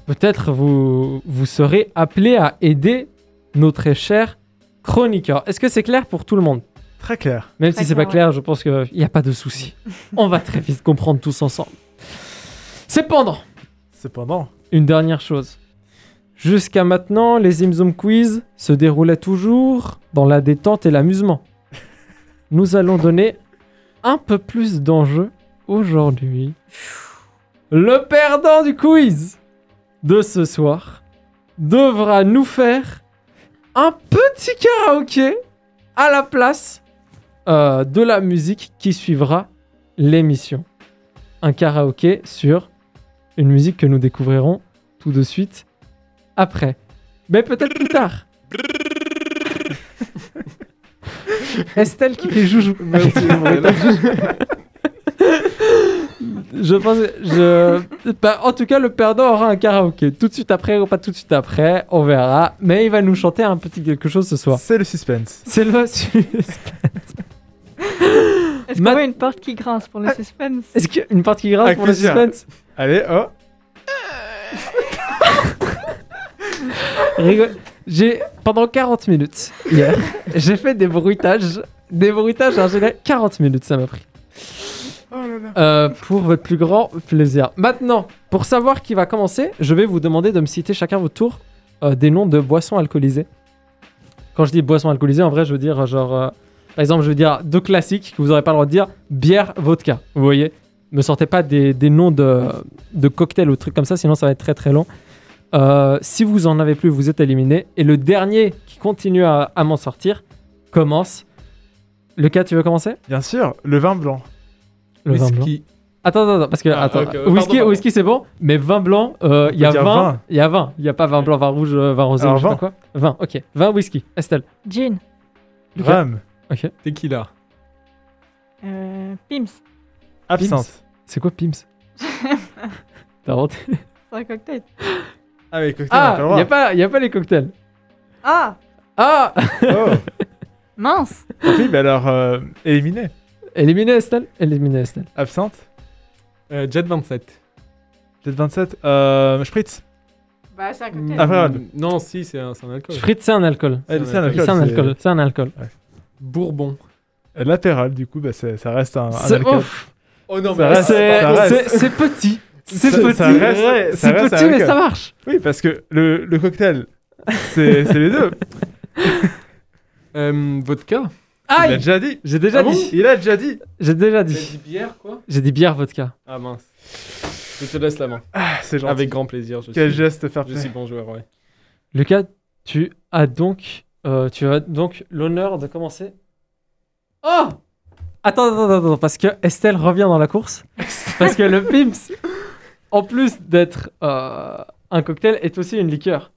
peut-être vous vous serez appelés à aider nos très chers chroniqueurs est-ce que c'est clair pour tout le monde? Très clair. même Très si c'est pas clair, clair, je pense qu'il n'y a pas de souci. On va très vite comprendre tous ensemble. Cependant, Cependant, une dernière chose. Jusqu'à maintenant, les Zimzum Quiz se déroulaient toujours dans la détente et l'amusement. Nous allons donner un peu plus d'enjeu aujourd'hui. le perdant du quiz de ce soir devra nous faire un petit karaoké à la place euh, de la musique qui suivra l'émission. Un karaoké sur une musique que nous découvrirons tout de suite après. Mais peut-être plus tard. Estelle qui fait joujou. je pense, je, bah, en tout cas, le perdant aura un karaoké. Tout de suite après ou pas tout de suite après, on verra. Mais il va nous chanter un petit quelque chose ce soir. C'est le suspense. C'est le suspense. Est-ce Ma- qu'on voit une porte qui grince pour le suspense? Est-ce qu'une partie grave Avec pour le suspense? Allez, oh. Rigole. J'ai pendant 40 minutes hier, j'ai fait des bruitages, des bruitages en général 40 minutes ça m'a pris. Euh, pour votre plus grand plaisir. Maintenant, pour savoir qui va commencer, je vais vous demander de me citer chacun votre tour euh, des noms de boissons alcoolisées. Quand je dis boissons alcoolisées, en vrai, je veux dire genre, euh, par exemple, je veux dire deux classiques que vous n'aurez pas le droit de dire bière, vodka. Vous voyez, me sortez pas des, des noms de, de cocktails ou trucs comme ça, sinon ça va être très très long. Euh, si vous en avez plus, vous êtes éliminé. Et le dernier qui continue à, à m'en sortir commence. Le cas, tu veux commencer? Bien sûr, le vin blanc. Le vin blanc. Whisky. Attends, attends, attends, parce que Ah, attends, ok, euh, whisky, pardon, whisky c'est bon, mais vin blanc, euh, il y a peut dire 20, vin. il y a 20, il y a pas vin blanc, vin rouge, euh, vin rosé, Alors, je sais pas vin. quoi. Vin, ok, vin whisky. Estelle, Gin. Rhum. ok. Tequila. Euh, Pims. Absinthe. C'est quoi Pims T'as inventé C'est un cocktail. Ah, mais cocktail, on a Ah, pas le il droit. y a pas, y a pas les cocktails. Ah Ah, Oh. Mince oui, mais alors, euh, éliminé. éliminé Estelle, éliminé Estelle. Absinthe. Euh, Jet 27. Jet 27. Euh, Spritz. Bah, c'est un cocktail. Après, non, si, c'est un, c'est un alcool. Spritz, c'est un alcool. Ah, C'est un alcool. C'est un alcool, c'est un alcool. Bourbon. Euh, L'apéral, du coup, bah, c'est- ça reste un, un C'est alcool. ouf. Oh non, Ça reste- C'est ça reste. c'est- c'est petit. C'est Ça- petit. ça reste- Ouais, ça C'est petit, mais ça marche. Oui, parce que le, le cocktail, c'est c'est les deux. Euh, vodka. Il a Aïe déjà dit. J'ai déjà Ah bon dit. Il a déjà dit. J'ai déjà dit. dit bière, quoi J'ai dit bière vodka. Ah mince. Je te laisse la main. Ah, c'est gentil. Avec grand plaisir. Je Quel suis, geste faire je suis bon joueur, ouais. Lucas, tu as donc, euh, tu as donc l'honneur de commencer. Oh Attends, attends, attends, parce que Estelle revient dans la course. parce que le Pimps, en plus d'être euh, un cocktail, est aussi une liqueur.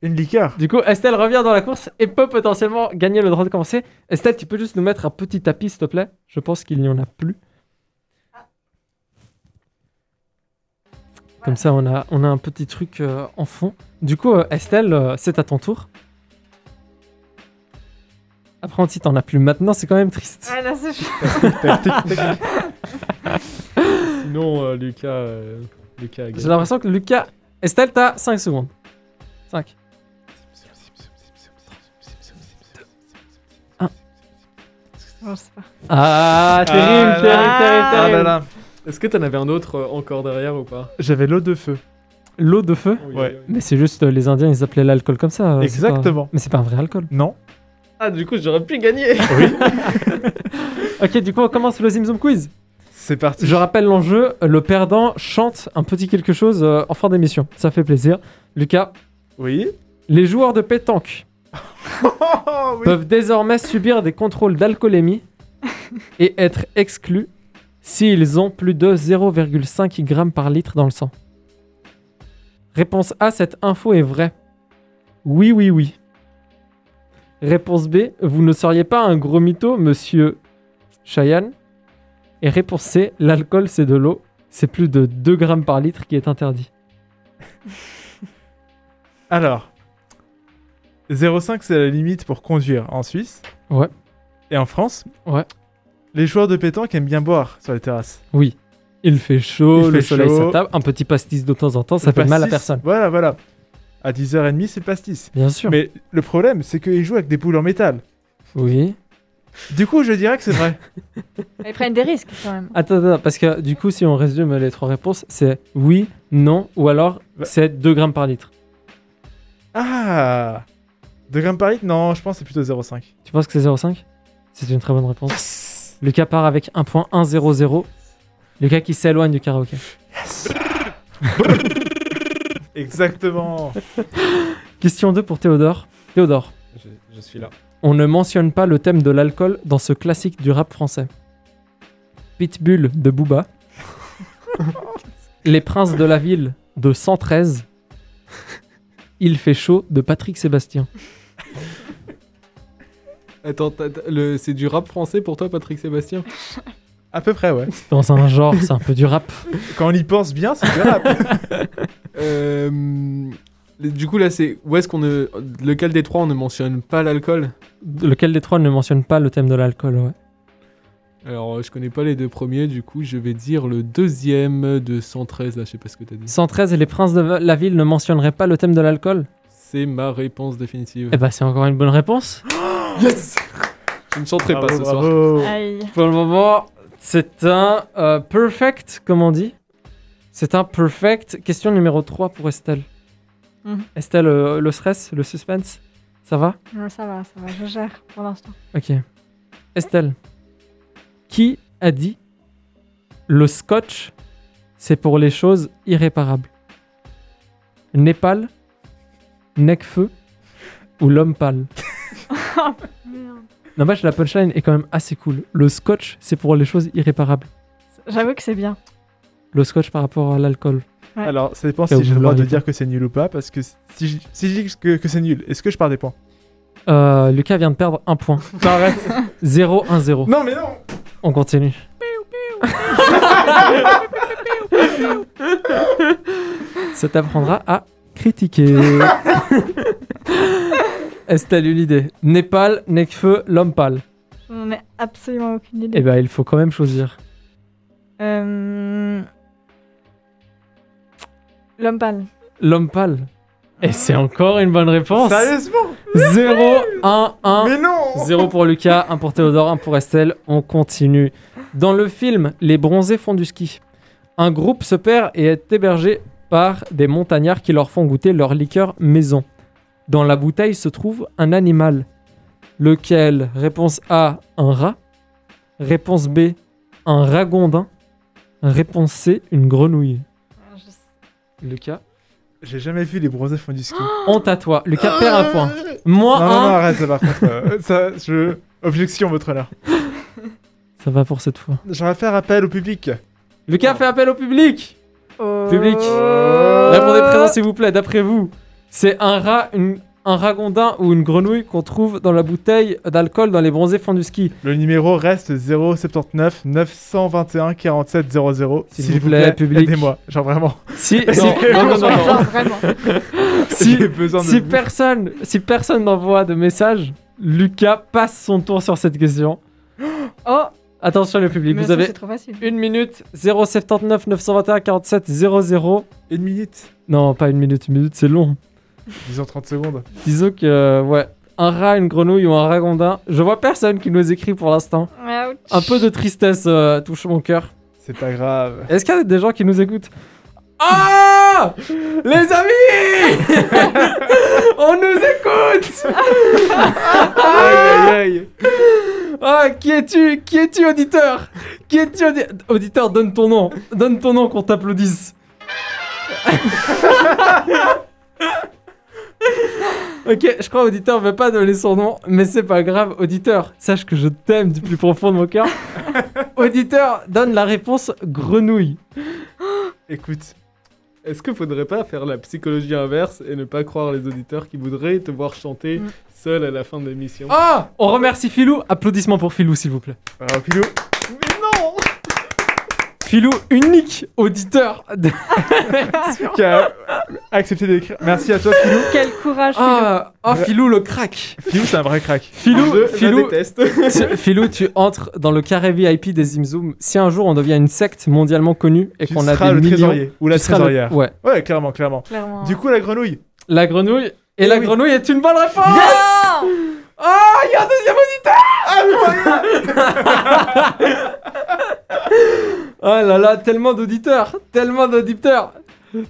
Une liqueur. Du coup, Estelle revient dans la course et peut potentiellement gagner le droit de commencer. Estelle, tu peux juste nous mettre un petit tapis, s'il te plaît? Je pense qu'il n'y en a plus. Comme ça, on a, on a un petit truc euh, en fond. Du coup, euh, Estelle, euh, c'est à ton tour. Après, si t'en as plus maintenant, c'est quand même triste. Ah, là, c'est. Sinon, euh, Lucas. euh, Lucas a J'ai l'impression que Lucas... Estelle, t'as 5 secondes. 5. Bon, je sais pas. Ah, terrible, Ah terrible, là terrible, Ah terrible. là là. Est-ce que t'en avais un autre euh, encore derrière ou pas? J'avais l'eau de feu. L'eau de feu? Oui, Ouais. oui, oui. Mais c'est juste, euh, les Indiens, ils appelaient l'alcool comme ça. euh, c'est pas- Exactement. Mais c'est pas un vrai alcool. Non. Ah, du coup, j'aurais pu gagner Oui. Ok, du coup, on commence le Zimzum Quiz. C'est parti. Je rappelle l'enjeu, le perdant chante un petit quelque chose euh, en fin d'émission. Ça fait plaisir. Lucas, Oui. les joueurs de pétanque oui. peuvent désormais subir des contrôles d'alcoolémie et être exclus s'ils ont plus de 0,5 g par litre dans le sang. Réponse A, cette info est vraie. Oui, oui, oui. Réponse B, vous ne seriez pas un gros mytho, monsieur Cheyenne. Et réponse C, l'alcool c'est de l'eau. C'est plus de 2 grammes par litre qui est interdit. Alors. 0,5 c'est la limite pour conduire en Suisse. Ouais. Et en France. Ouais. Les joueurs de pétanque aiment bien boire sur les terrasses. Oui. Il fait chaud, Il le fait soleil chaud. se tape, un petit pastis de temps en temps, ça Le fait mal à personne. Voilà, voilà. À 10h30, c'est le pastis. Bien sûr. Mais le problème, c'est qu'ils jouent avec des boules en métal. Oui. Du coup, je dirais que c'est vrai. Ils prennent des risques quand même. Attends, attends, parce que du coup, si on résume les trois réponses, c'est oui, non, ou alors Bah. c'est 2 grammes par litre. ah 2 grammes par litre? Non, je pense que c'est plutôt 0,5. Tu penses que c'est 0,5 C'est une très bonne réponse. Lucas part avec un point 1-0-0. Lucas qui s'éloigne du karaoké. Exactement. Question 2 pour Théodore. Théodore, Je, je suis là. on ne mentionne pas le thème de l'alcool dans ce classique du rap français. Pitbull de Booba. Les princes de la ville de 113. Il fait chaud de Patrick Sébastien. Attends, c'est du rap français pour toi, Patrick Sébastien? À peu près, ouais. Dans un genre, c'est un peu du rap. Quand on y pense bien, c'est du rap. Euh, Du coup, là, c'est où est-ce qu'on ne. Lequel des trois on ne mentionne pas l'alcool? Lequel des trois ne mentionne pas le thème de l'alcool, ouais. Alors, je connais pas les deux premiers, du coup, je vais dire le deuxième de 113, là, je sais pas ce que t'as dit. 113 et les princes de la ville ne mentionneraient pas le thème de l'alcool? C'est ma réponse définitive. Eh bah, c'est encore une bonne réponse. Yes Je ne chanterai pas Bravo, ce soir. Aïe. Pour le moment, c'est un euh, perfect, comme on dit. C'est un perfect. Question numéro 3 pour Estelle. Mhm. Estelle, euh, le stress, le suspense, ça va? Ouais, Ça va, ça va, je gère pour l'instant. Ok. Estelle, qui a dit le scotch, c'est pour les choses irréparables? Népal, Necfeu ou l'homme pâle? Merde. N'empêche, la punchline est quand même assez cool. Le scotch, c'est pour les choses irréparables. J'avoue que c'est bien. Le scotch par rapport à l'alcool. Ouais. Alors, ça dépend si j'ai le droit de dire que c'est nul ou pas, parce que si je, si je dis que, que c'est nul, est-ce que je pars des points? Euh, Lucas vient de perdre un point. Arrête 0-1-0. Non, mais non On continue. Ça t'apprendra à critiquer. Estelle, une idée. Népal, Necfeu, l'homme pâle. Je n'en ai absolument aucune idée. Eh ben, il faut quand même choisir. Euh, L'homme pâle. L'homme pâle. Et c'est encore une bonne réponse. Sérieusement 0, 1, 1. Mais non 0 pour Lucas, 1 pour Théodore, 1 pour Estelle. On continue. Dans le film Les bronzés font du ski, un groupe se perd et est hébergé par des montagnards qui leur font goûter leur liqueur maison. Dans la bouteille se trouve un animal. Lequel? Réponse A, un rat. Réponse B, un ragondin. Réponse C, une grenouille. Lucas, J'ai jamais vu les bronzés font du ski. honte à toi. Lucas perd un point. Moins non, non, non, un. arrête, par contre. euh, ça, je... Objection, votre honneur. Ça va pour cette fois. J'aurais faire appel au public. Lucas fait appel au public. Public. Oh. Répondez présent s'il vous plaît, d'après vous. C'est un rat, une- un ragondin ou une grenouille qu'on trouve dans la bouteille d'alcool dans les bronzés fonds du ski. Le numéro reste 079 921 47 00. S'il vous plaît, public. Aidez-moi, genre vraiment. Si, Non, si- non, non, non, non. Genre vraiment. Si- J'ai besoin de si vous. personne, si personne n'envoie de message, Lucas passe son tour sur cette question. Oh, Attention le public, mais vous avez trop facile. une minute 079 921 47 00. Une minute. Non, pas une minute, une minute c'est long. Disons 30 secondes. Disons que, euh, ouais, un rat, une grenouille ou un ragondin. Je vois personne qui nous écrit pour l'instant. Ouch. Un peu de tristesse euh, touche mon cœur. C'est pas grave. Est-ce qu'il y a des gens qui nous écoutent? Ah Les amis On nous écoute Aïe, aïe, aïe. Ah, qui es-tu? Qui es-tu, auditeur? Qui es-tu, audi- auditeur Donne ton nom. Donne ton nom qu'on t'applaudisse. ok, je crois auditeur veut pas donner son nom, mais c'est pas grave. Auditeur, sache que je t'aime du plus profond de mon cœur. auditeur, donne la réponse grenouille. Écoute, Est-ce qu'il faudrait pas faire la psychologie inverse et ne pas croire les auditeurs qui voudraient te voir chanter Mm. seul à la fin de l'émission? Ah On remercie Filou. Applaudissements pour Filou, s'il vous plaît. alors Pilou, Filou, unique auditeur. de- qui a accepté d'écrire. Merci à toi, Pilou. Quel courage, Philo. Ah, ah, Filou, le crack. Pilou, c'est un vrai crack. Filou, Je Filou, déteste. tu, Filou, tu entres dans le carré VIP des Zimzoom. Si un jour on devient une secte mondialement connue et qu'on a des le millions, trésorier ou la seras le- trésorière. Ouais. Ouais, clairement, clairement. Clairement. Du coup, la grenouille. La grenouille. Et Eh la oui. grenouille est une bonne réponse. Ah Ah, il y a un deuxième auditeur. oh là là, tellement d'auditeurs, tellement d'auditeurs.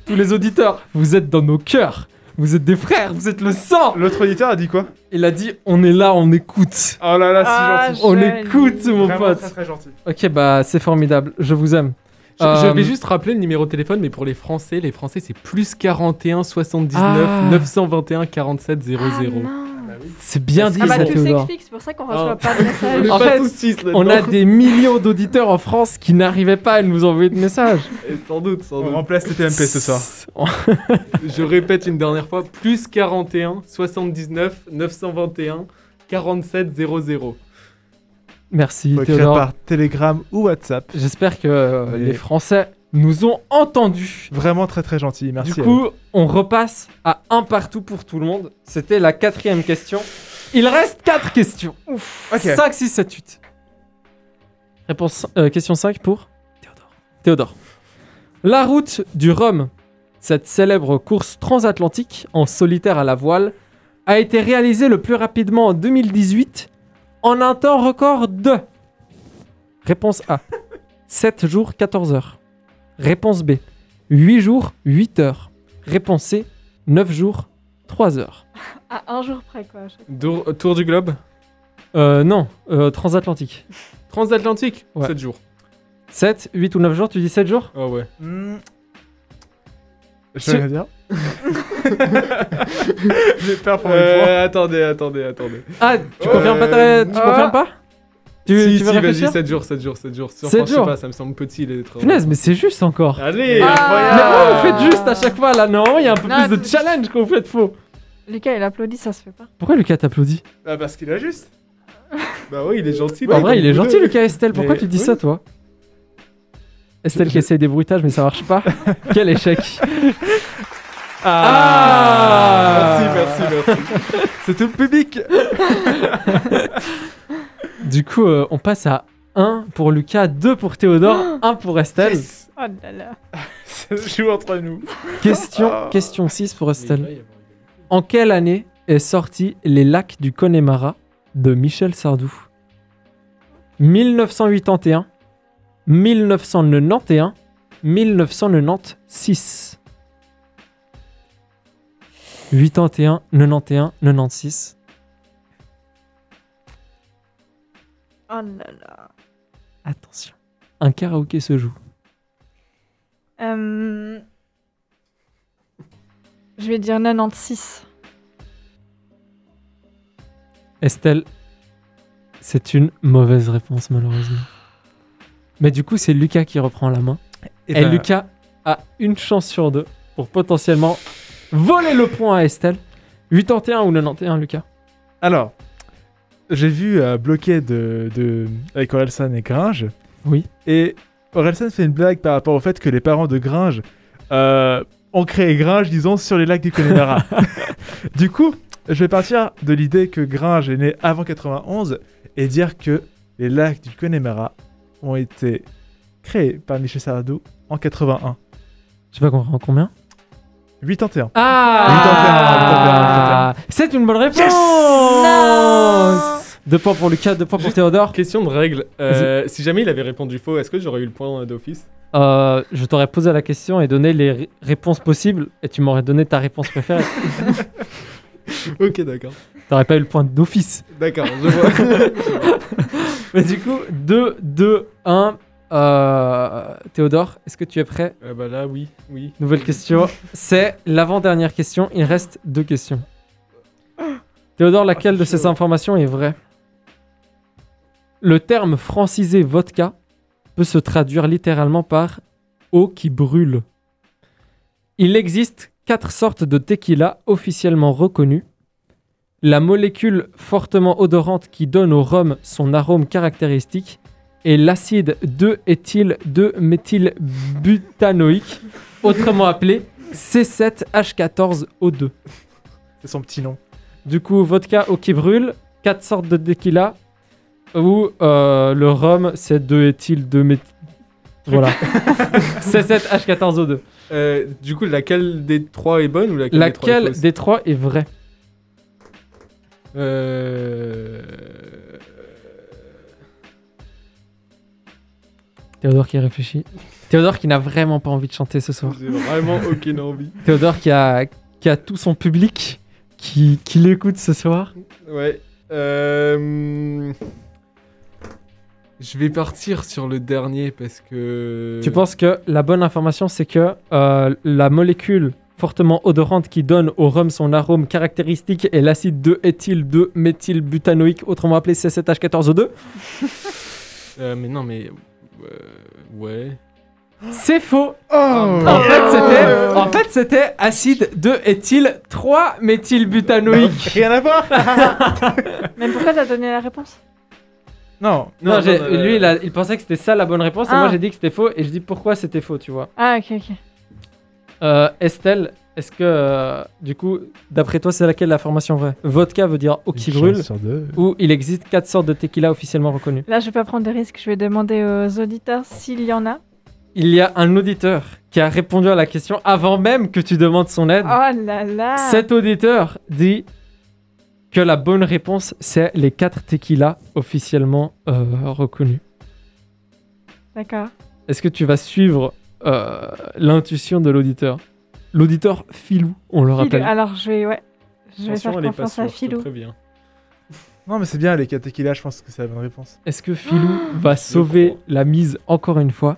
Tous les auditeurs, vous êtes dans nos cœurs. Vous êtes des frères, vous êtes le sang. L'autre auditeur a dit quoi? Il a dit, on est là, on écoute. Oh là là, Ah, si gentil. On Joli. écoute, mon Vraiment pote. très très gentil. Ok, bah c'est formidable, je vous aime. Je, je Euh, vais juste rappeler le numéro de téléphone, mais pour les Français, les Français c'est plus 41 79 Ah. 921 47 00. Ah, non. C'est bien dit, Ah bah ça, tout Théodore. s'explique, c'est pour ça qu'on reçoit Ah. pas de message. En fait, tous six, là, On a des millions d'auditeurs en France qui n'arrivaient pas à nous envoyer de messages. Et Sans doute, sans On doute. remplace les TMP ce soir. Je répète une dernière fois, plus 41 79 921 47 00. Merci Théodore. par Telegram ou WhatsApp. J'espère que euh, les Français nous ont entendus. Vraiment très très gentil. Merci. Du coup, on repasse à un partout pour tout le monde. C'était la quatrième question. Il reste quatre questions. Ok. 5, 6, 7, 8. Réponse, euh, question 5 pour Théodore. Théodore. La route du Rhum, cette célèbre course transatlantique en solitaire à la voile, a été réalisée le plus rapidement en 2018 en un temps record de. Réponse A. 7 jours, 14 heures. Réponse B. 8 jours, 8 heures. Réponse C. 9 jours, 3 heures. À un jour près, quoi. fois. Tour du globe Euh, non, euh, transatlantique. Transatlantique Ouais. 7 jours. 7, 8 ou 9 jours, tu dis 7 jours? Oh ouais. Hmm. Je vais rien dire. J'ai peur pour mes points. Euh, attendez, attendez, attendez. Ah, tu confirmes pas ta- Tu Ah. confirmes pas? Tu, si, tu si, veux vas-y, réfléchir 7 jours, 7 jours, 7 jours. Sur- Sept enfin, je sais jours. pas, ça me semble petit les travaux. Punaise, mais c'est juste encore. Allez Ah. incroyable. Mais vous faites juste à chaque fois là, non Il y a un peu Non, plus de challenge qu'on fait de faux. Lucas, il applaudit, ça se fait pas. Pourquoi Lucas t'applaudit Ah, parce qu'il a juste. Bah ouais, il est gentil. En là, vrai, il est vous gentil. Lucas Estelle, pourquoi Mais tu dis oui. ça toi Estelle qui essaye des bruitages mais ça marche pas. Quel échec. Ah, Merci, merci, merci. C'est tout le public. Du coup, euh, on passe à 1 pour Lucas, 2 pour Théodore, 1 pour Estelle. Oh là là. Ça se joue entre nous. Question, Ah. question 6 pour Estelle. En quelle année est sorti Les lacs du Connemara de Michel Sardou? 1981, 1991, 1996. 81, 91, 96. Oh là là. Attention, un karaoké se joue. Euh, Je vais dire 96. Estelle, c'est une mauvaise réponse malheureusement. Mais du coup, c'est Lucas qui reprend la main. Et, Et ben, Lucas a une chance sur deux pour potentiellement voler le point à Estelle. 81 ou 91, Lucas? Alors, j'ai vu euh, bloquer de, avec Orelsan et Gringe. Oui. Et Orelsan fait une blague par rapport au fait que les parents de Gringe euh, ont créé Gringe, disons, sur les lacs du Connemara. du coup, je vais partir de l'idée que Gringe est né avant 91 et dire que les lacs du Connemara ont été créés par Michel Sardou en 81. Tu vas comprendre combien? 81. Ah, 81, 81, 81, 81. C'est une bonne réponse yes Deux points pour Lucas, deux points pour Théodore. Question de règle. Euh, si jamais il avait répondu faux, est-ce que j'aurais eu le point euh, d'office? Euh, je t'aurais posé la question et donné les réponses possibles et tu m'aurais donné ta réponse préférée. Ok, d'accord. T'aurais pas eu le point d'office. D'accord, je vois. Mais du coup, 2, 2, 1. Euh, Théodore, est-ce que tu es prêt Euh, bah là, oui, oui. Nouvelle question. C'est l'avant-dernière question. Il reste deux questions. Théodore, laquelle de ces informations est vraie? Le terme francisé vodka peut se traduire littéralement par eau qui brûle. Il existe quatre sortes de tequila officiellement reconnues. La molécule fortement odorante qui donne au rhum son arôme caractéristique est l'acide 2-éthyl-2-méthylbutanoïque, autrement appelé C7H14O2. C'est son petit nom. Du coup, vodka eau qui brûle, quatre sortes de tequila, ou euh, le rhum c'est 2-éthyl 2 méthyl Voilà. C7H14O2. Euh, du coup, laquelle des trois est bonne ou laquelle, des trois est Laquelle des trois est vraie? Euh... Théodore qui réfléchit. Théodore qui n'a vraiment pas envie de chanter ce soir. J'ai vraiment aucune envie. Théodore qui a, qui a tout son public qui, qui l'écoute ce soir. Ouais. Euh... Je vais partir sur le dernier parce que. Tu penses que la bonne information, c'est que euh, la molécule fortement odorante qui donne au rhum son arôme caractéristique est l'acide 2-éthyl 2 méthylbutanoïque, autrement appelé C7H14O2 Euh, mais non, mais. Euh, ouais. C'est faux Oh En fait, c'était, en fait, c'était acide 2-éthyl 3 méthylbutanoïque. Rien à voir Mais pourquoi t'as donné la réponse? Non. Non, j'ai- non, lui, il, a- il pensait que c'était ça la bonne réponse, et Ah. moi j'ai dit que c'était faux, et je dis pourquoi c'était faux, tu vois. Ah, ok, ok. Euh, Estelle, est-ce que, euh, du coup, d'après toi, c'est laquelle la formation vraie? Vodka veut dire eau qui brûle, ou il existe quatre sortes de tequila officiellement reconnus Là, je vais pas prendre de risques. Je vais demander aux auditeurs s'il y en a. Il y a un auditeur qui a répondu à la question avant même que tu demandes son aide. Oh là là Cet auditeur dit que la bonne réponse, c'est les quatre tequilas officiellement euh, reconnus. D'accord. Est-ce que tu vas suivre euh, l'intuition de l'auditeur? L'auditeur Filou, on le Philou. rappelle. Alors, je vais, ouais. Je vais Attention, faire elle est pas confiance à te Philou. préviens. Non, mais c'est bien, les catéchilas, je pense que c'est la bonne réponse. Est-ce que Filou va sauver la mise encore une fois?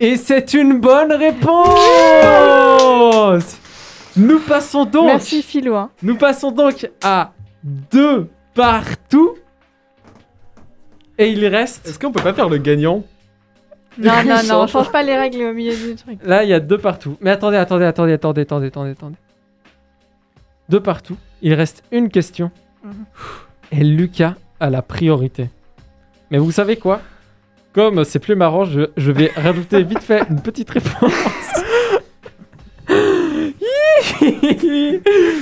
Et c'est une bonne réponse Nous passons donc Merci Philou. Hein. Nous passons donc à deux partout. Et il reste. Est-ce qu'on peut pas faire le gagnant? Non, non, non, on change pas les règles au milieu du truc. Là, il y a deux partout. Mais attendez, attendez, attendez, attendez, attendez, attendez, attendez. Deux partout. Il reste une question. Mhm. Et Lucas a la priorité. Mais vous savez quoi? Comme c'est plus marrant, je, je vais rajouter vite fait une petite réponse.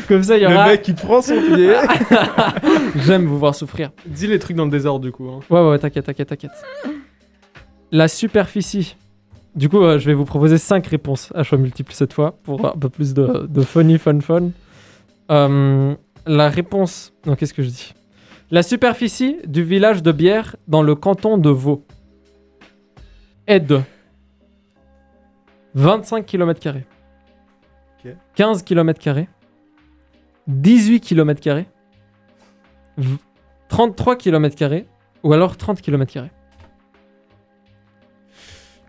Comme ça, il y Le aura. mec qui prend son pied. J'aime vous voir souffrir. Dis les trucs dans le désordre du coup. hein. Ouais, ouais, ouais, t'inquiète, t'inquiète, t'inquiète. La superficie. Du coup, euh, je vais vous proposer 5 réponses à choix multiples cette fois pour un peu plus de, de funny, fun, fun. Euh, la réponse. Non, qu'est-ce que je dis? La superficie du village de Bière dans le canton de Vaud est de 25 km, Ok. 15 km, 18 km, 33 km ou alors 30 km.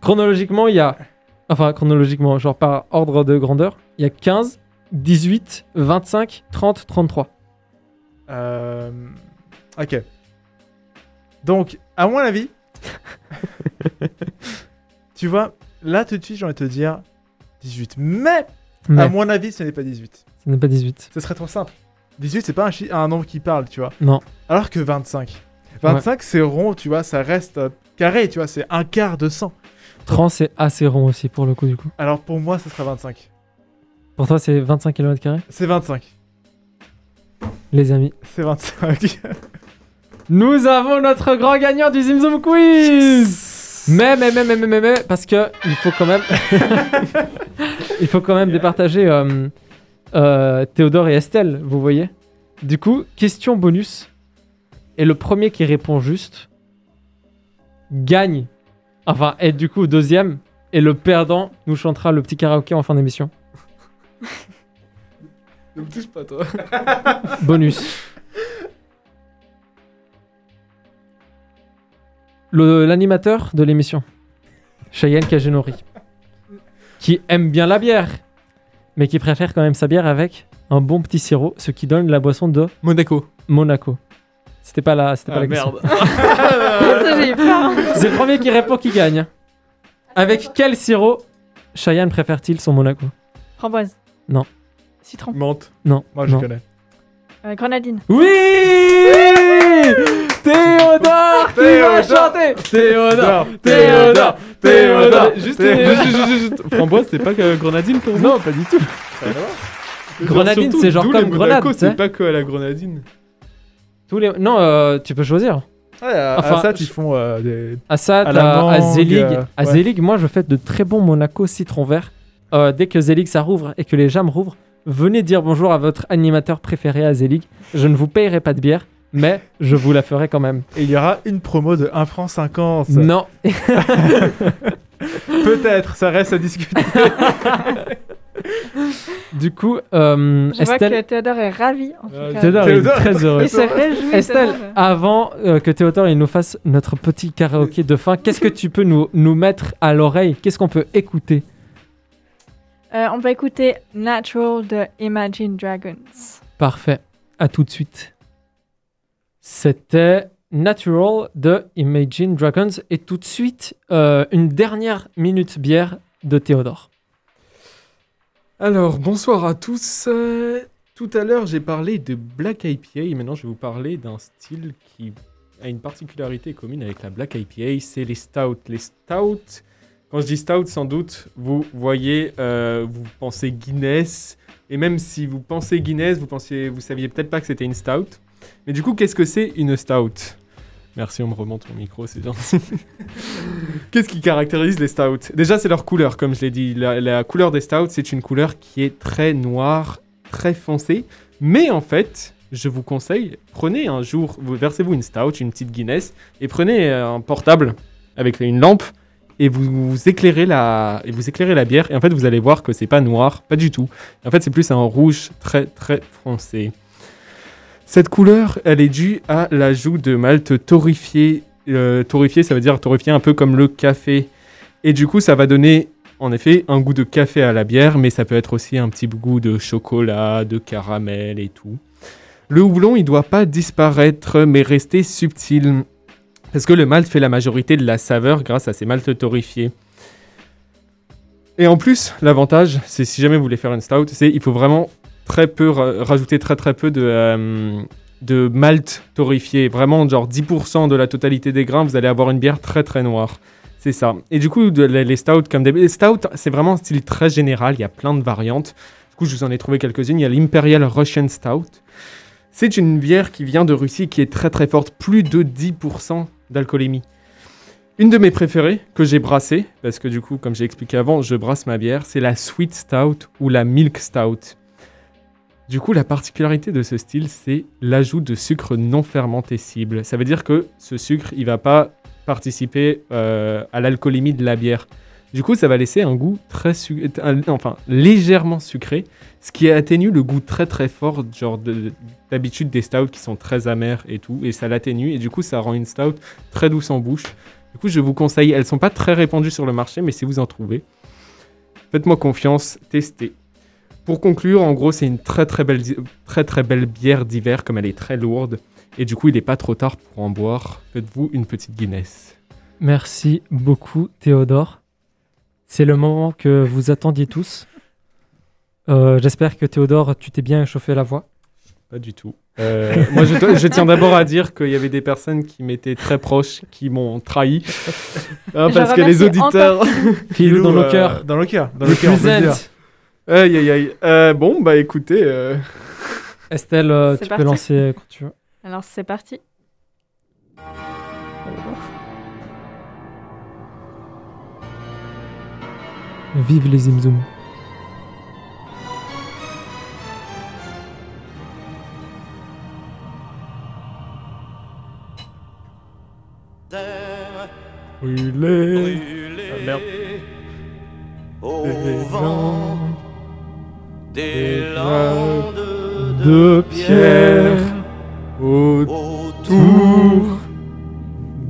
Chronologiquement, il y a. Enfin, chronologiquement, genre par ordre de grandeur, il y a 15, 18, 25, 30, 33. Euh, Ok. Donc, à mon avis, tu vois, là tout de suite, j'ai envie de te dire 18. Mais, Mais à mon avis, ce n'est pas 18. ce n'est pas 18. Ce serait trop simple. 18, c'est pas un, chi- un nombre qui parle, tu vois. Non. Alors que 25. 25, c'est rond, tu vois, ça reste euh, carré, tu vois, c'est un quart de 100. 30, c'est assez rond aussi pour le coup, du coup. Alors pour moi, ce sera 25. Pour toi, c'est 25 km, C'est 25. les amis. C'est 25. Nous avons notre grand gagnant du Zimzoom Quiz mais, mais, mais, mais, mais, mais, mais, parce que il faut quand même... il faut quand même départager euh, euh, Théodore et Estelle, vous voyez? Du coup, question bonus. Et le premier qui répond juste gagne. Enfin, et du coup, deuxième. Et le perdant nous chantera le petit karaoké en fin d'émission. Ne me touche pas toi. Bonus. L'animateur de l'émission, Cheyenne Kagenori, qui aime bien la bière, mais qui préfère quand même sa bière avec un bon petit sirop, ce qui donne la boisson de Monaco. Monaco. C'était pas la, c'était pas Ah la question. merde. Putain, J'ai eu peur. C'est le premier qui répond qui gagne. Avec quel sirop Cheyenne préfère-t-il son Monaco? Framboise. Non. Citron. Menthe. Non. Moi, je non. connais. Euh, grenadine. Oui Théodore qui va chanter Théodore Théodore Théodore Juste, Théodore. juste, juste, juste. Framboise, c'est pas que grenadine pour vous? Non, pas du tout. Grenadine, c'est genre comme grenade. C'est pas que à la grenadine. Tous les... Non, euh, tu peux choisir. Ouais, à, Enfin, je- ils font euh, des. Assad, À la à, à mangue, Zelig. euh, à ouais. Zelig, moi, je fais de très bons Monaco citron vert. Euh, dès que Zelig ça rouvre et que les jams rouvrent, venez dire bonjour à votre animateur préféré à Zelig. Je ne vous payerai pas de bière, mais je vous la ferai quand même. Et il y aura une promo de 1 franc 50. Non, Peut-être, ça reste à discuter. Du coup, euh, Je vois Estelle, que Théodore est ravi. En tout cas. Théodore est Théodore. très heureux. Il se réjouit. Estelle, avant euh, que Théodore il nous fasse notre petit karaoké de fin, qu'est-ce que tu peux nous, nous mettre à l'oreille? Qu'est-ce qu'on peut écouter? Euh, on va écouter Natural de Imagine Dragons. Parfait. À tout de suite. C'était Natural de Imagine Dragons. Et tout de suite, euh, une dernière minute bière de Théodore. Alors, bonsoir à tous. Euh, tout à l'heure, j'ai parlé de Black IPA. Maintenant, je vais vous parler d'un style qui a une particularité commune avec la Black IPA. C'est les stouts. Les stouts, quand je dis stout, sans doute, vous voyez, euh, vous pensez Guinness. Et même si vous pensez Guinness, vous pensiez, vous saviez peut-être pas que c'était une stout. Mais du coup, qu'est-ce que c'est une stout? Merci, on me remonte mon micro, c'est gentil. Qu'est-ce qui caractérise les stouts? Déjà, c'est leur couleur, comme je l'ai dit. La, couleur des stouts, c'est une couleur qui est très noire, très foncée. Mais en fait, je vous conseille, prenez un jour, vous versez-vous une stout, une petite Guinness, et prenez euh, un portable avec une lampe, et vous, vous éclairez la, et vous éclairez la bière. Et en fait, vous allez voir que c'est pas noir, pas du tout. En fait, c'est plus un rouge très très foncé. Cette couleur, elle est due à l'ajout de malt torréfié. Euh, torréfié, ça veut dire torréfié un peu comme le café. Et du coup, ça va donner en effet un goût de café à la bière, mais ça peut être aussi un petit goût de chocolat, de caramel et tout. Le houblon, il doit pas disparaître, mais rester subtil. Parce que le malt fait la majorité de la saveur grâce à ces maltes torréfiés. Et en plus, l'avantage, c'est si jamais vous voulez faire une stout, c'est il faut vraiment très peu ra- rajouter très très peu de, euh, de malt torréfié. Vraiment, genre 10% de la totalité des grains, vous allez avoir une bière très très noire. C'est ça. Et du coup, les stouts, comme des les stouts, c'est vraiment un style très général. Il y a plein de variantes. Du coup, je vous en ai trouvé quelques-unes. Il y a l'Imperial Russian Stout. C'est une bière qui vient de Russie qui est très très forte, plus de 10% d'alcoolémie. Une de mes préférées que j'ai brassée, parce que du coup, comme j'ai expliqué avant, je brasse ma bière, c'est la Sweet Stout ou la Milk Stout. Du coup, la particularité de ce style, c'est l'ajout de sucre non fermenté cible. Ça veut dire que ce sucre, il va pas participer euh, à l'alcoolémie de la bière. Du coup, ça va laisser un goût très su- un- enfin légèrement sucré, ce qui atténue le goût très très fort, genre de- d'habitude des stouts qui sont très amers et tout, et ça l'atténue et du coup ça rend une stout très douce en bouche. Du coup, je vous conseille, elles sont pas très répandues sur le marché, mais si vous en trouvez, faites-moi confiance, testez. Pour conclure, en gros, c'est une très très belle, très très belle bière d'hiver, comme elle est très lourde, et du coup, il n'est pas trop tard pour en boire. Faites-vous une petite Guinness. Merci beaucoup, Théodore. C'est le moment que vous attendiez tous. Euh, J'espère que Théodore, tu t'es bien échauffé la voix. Pas du tout. Euh, moi, je, tiens d'abord à dire qu'il y avait des personnes qui m'étaient très proches, qui m'ont trahi. Hein, Je parce que les auditeurs. Philou dans Nous, nos euh, cœurs. Dans le cœur. Dans le cœur, le. Aïe, aïe, aïe. Euh, bon, bah écoutez. euh, Estelle, euh, C'est tu parti. peux lancer quand tu veux. Alors c'est parti. Vive les Zimzoum. Brûlé. Ah, merde. Au vent des landes de pierre autour autour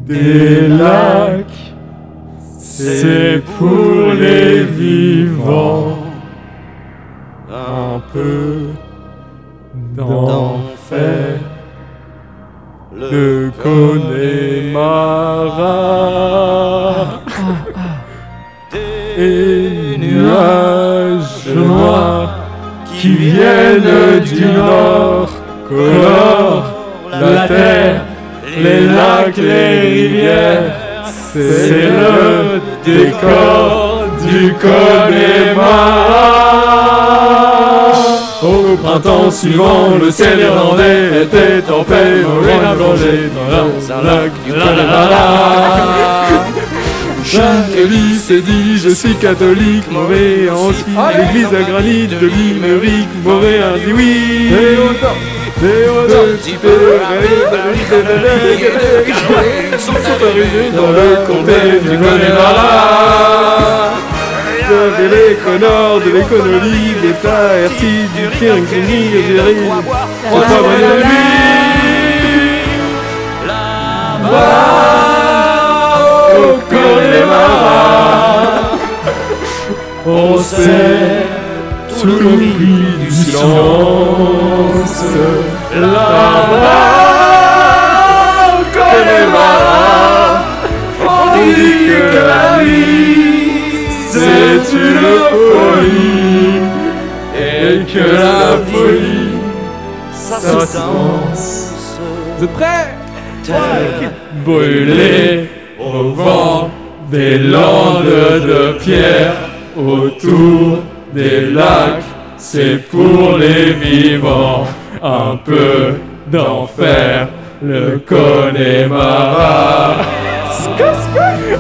des lacs. C'est pour les vivants un peu d'enfer. Le Connemara et nuages noirs qui viennent du nord colorent la terre, les lacs, les rivières. C'est le décor du Connemara. Au printemps suivant, le ciel irlandais était en paix, mauvais plongé dans un lac du Connemara. Lit s'est dit je suis catholique, mauvais en ski, l'église à granit de Limerick, mauvais a dit oui. Théodore, petit peu sont arrivés dans le comté du Connemara. de l'éconor, de l'économie, des taertis, du kiringini, du riri. Trois fois bonne Là-bas, sait tout le prix du silence. Là-bas, on dit que la vie, c'est une folie. Et que la folie, ça se danse. Vous êtes prêts? Au vent des landes de pierre autour des lacs, c'est pour les vivants un peu d'enfer, le Connemara.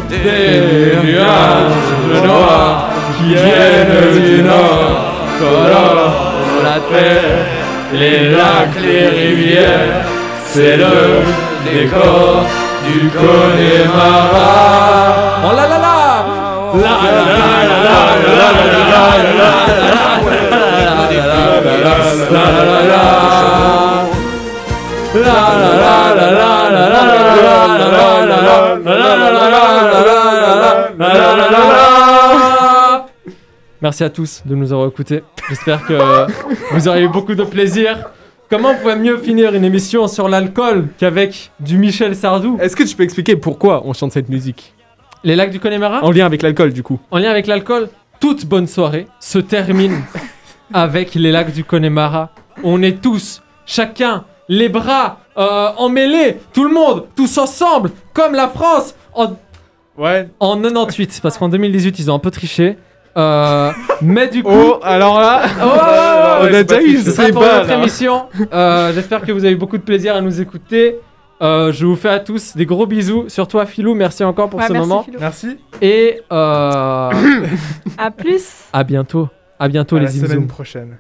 Des nuages noirs qui viennent du nord, colorent la terre, les lacs, les rivières, c'est le décor du Connemara. Oh là là là Merci à tous de nous avoir écoutés. J'espère que vous aurez eu beaucoup de plaisir. Comment on pouvait mieux finir une émission sur l'alcool qu'avec du Michel Sardou? Est-ce que tu peux expliquer pourquoi on chante cette musique? Les lacs du Connemara En lien avec l'alcool, du coup. En lien avec l'alcool, toute bonne soirée se termine avec les lacs du Connemara. On est tous, chacun, les bras euh, emmêlés, tout le monde, tous ensemble, comme la France, en, Ouais. en 98, parce qu'en 2018, ils ont un peu triché. Euh, mais du coup, Oh, alors là, Oh, ouais, ouais, on a c'est déjà pas eu triché. ce sera ces pour bas, notre là. émission. Euh, J'espère que vous avez beaucoup de plaisir à nous écouter. Euh, je vous fais à tous des gros bisous. Surtout à Philou, merci encore pour Ouais, ce merci, moment. Philou. Merci. Et euh, À plus. à bientôt. À bientôt À les la semaine prochaine.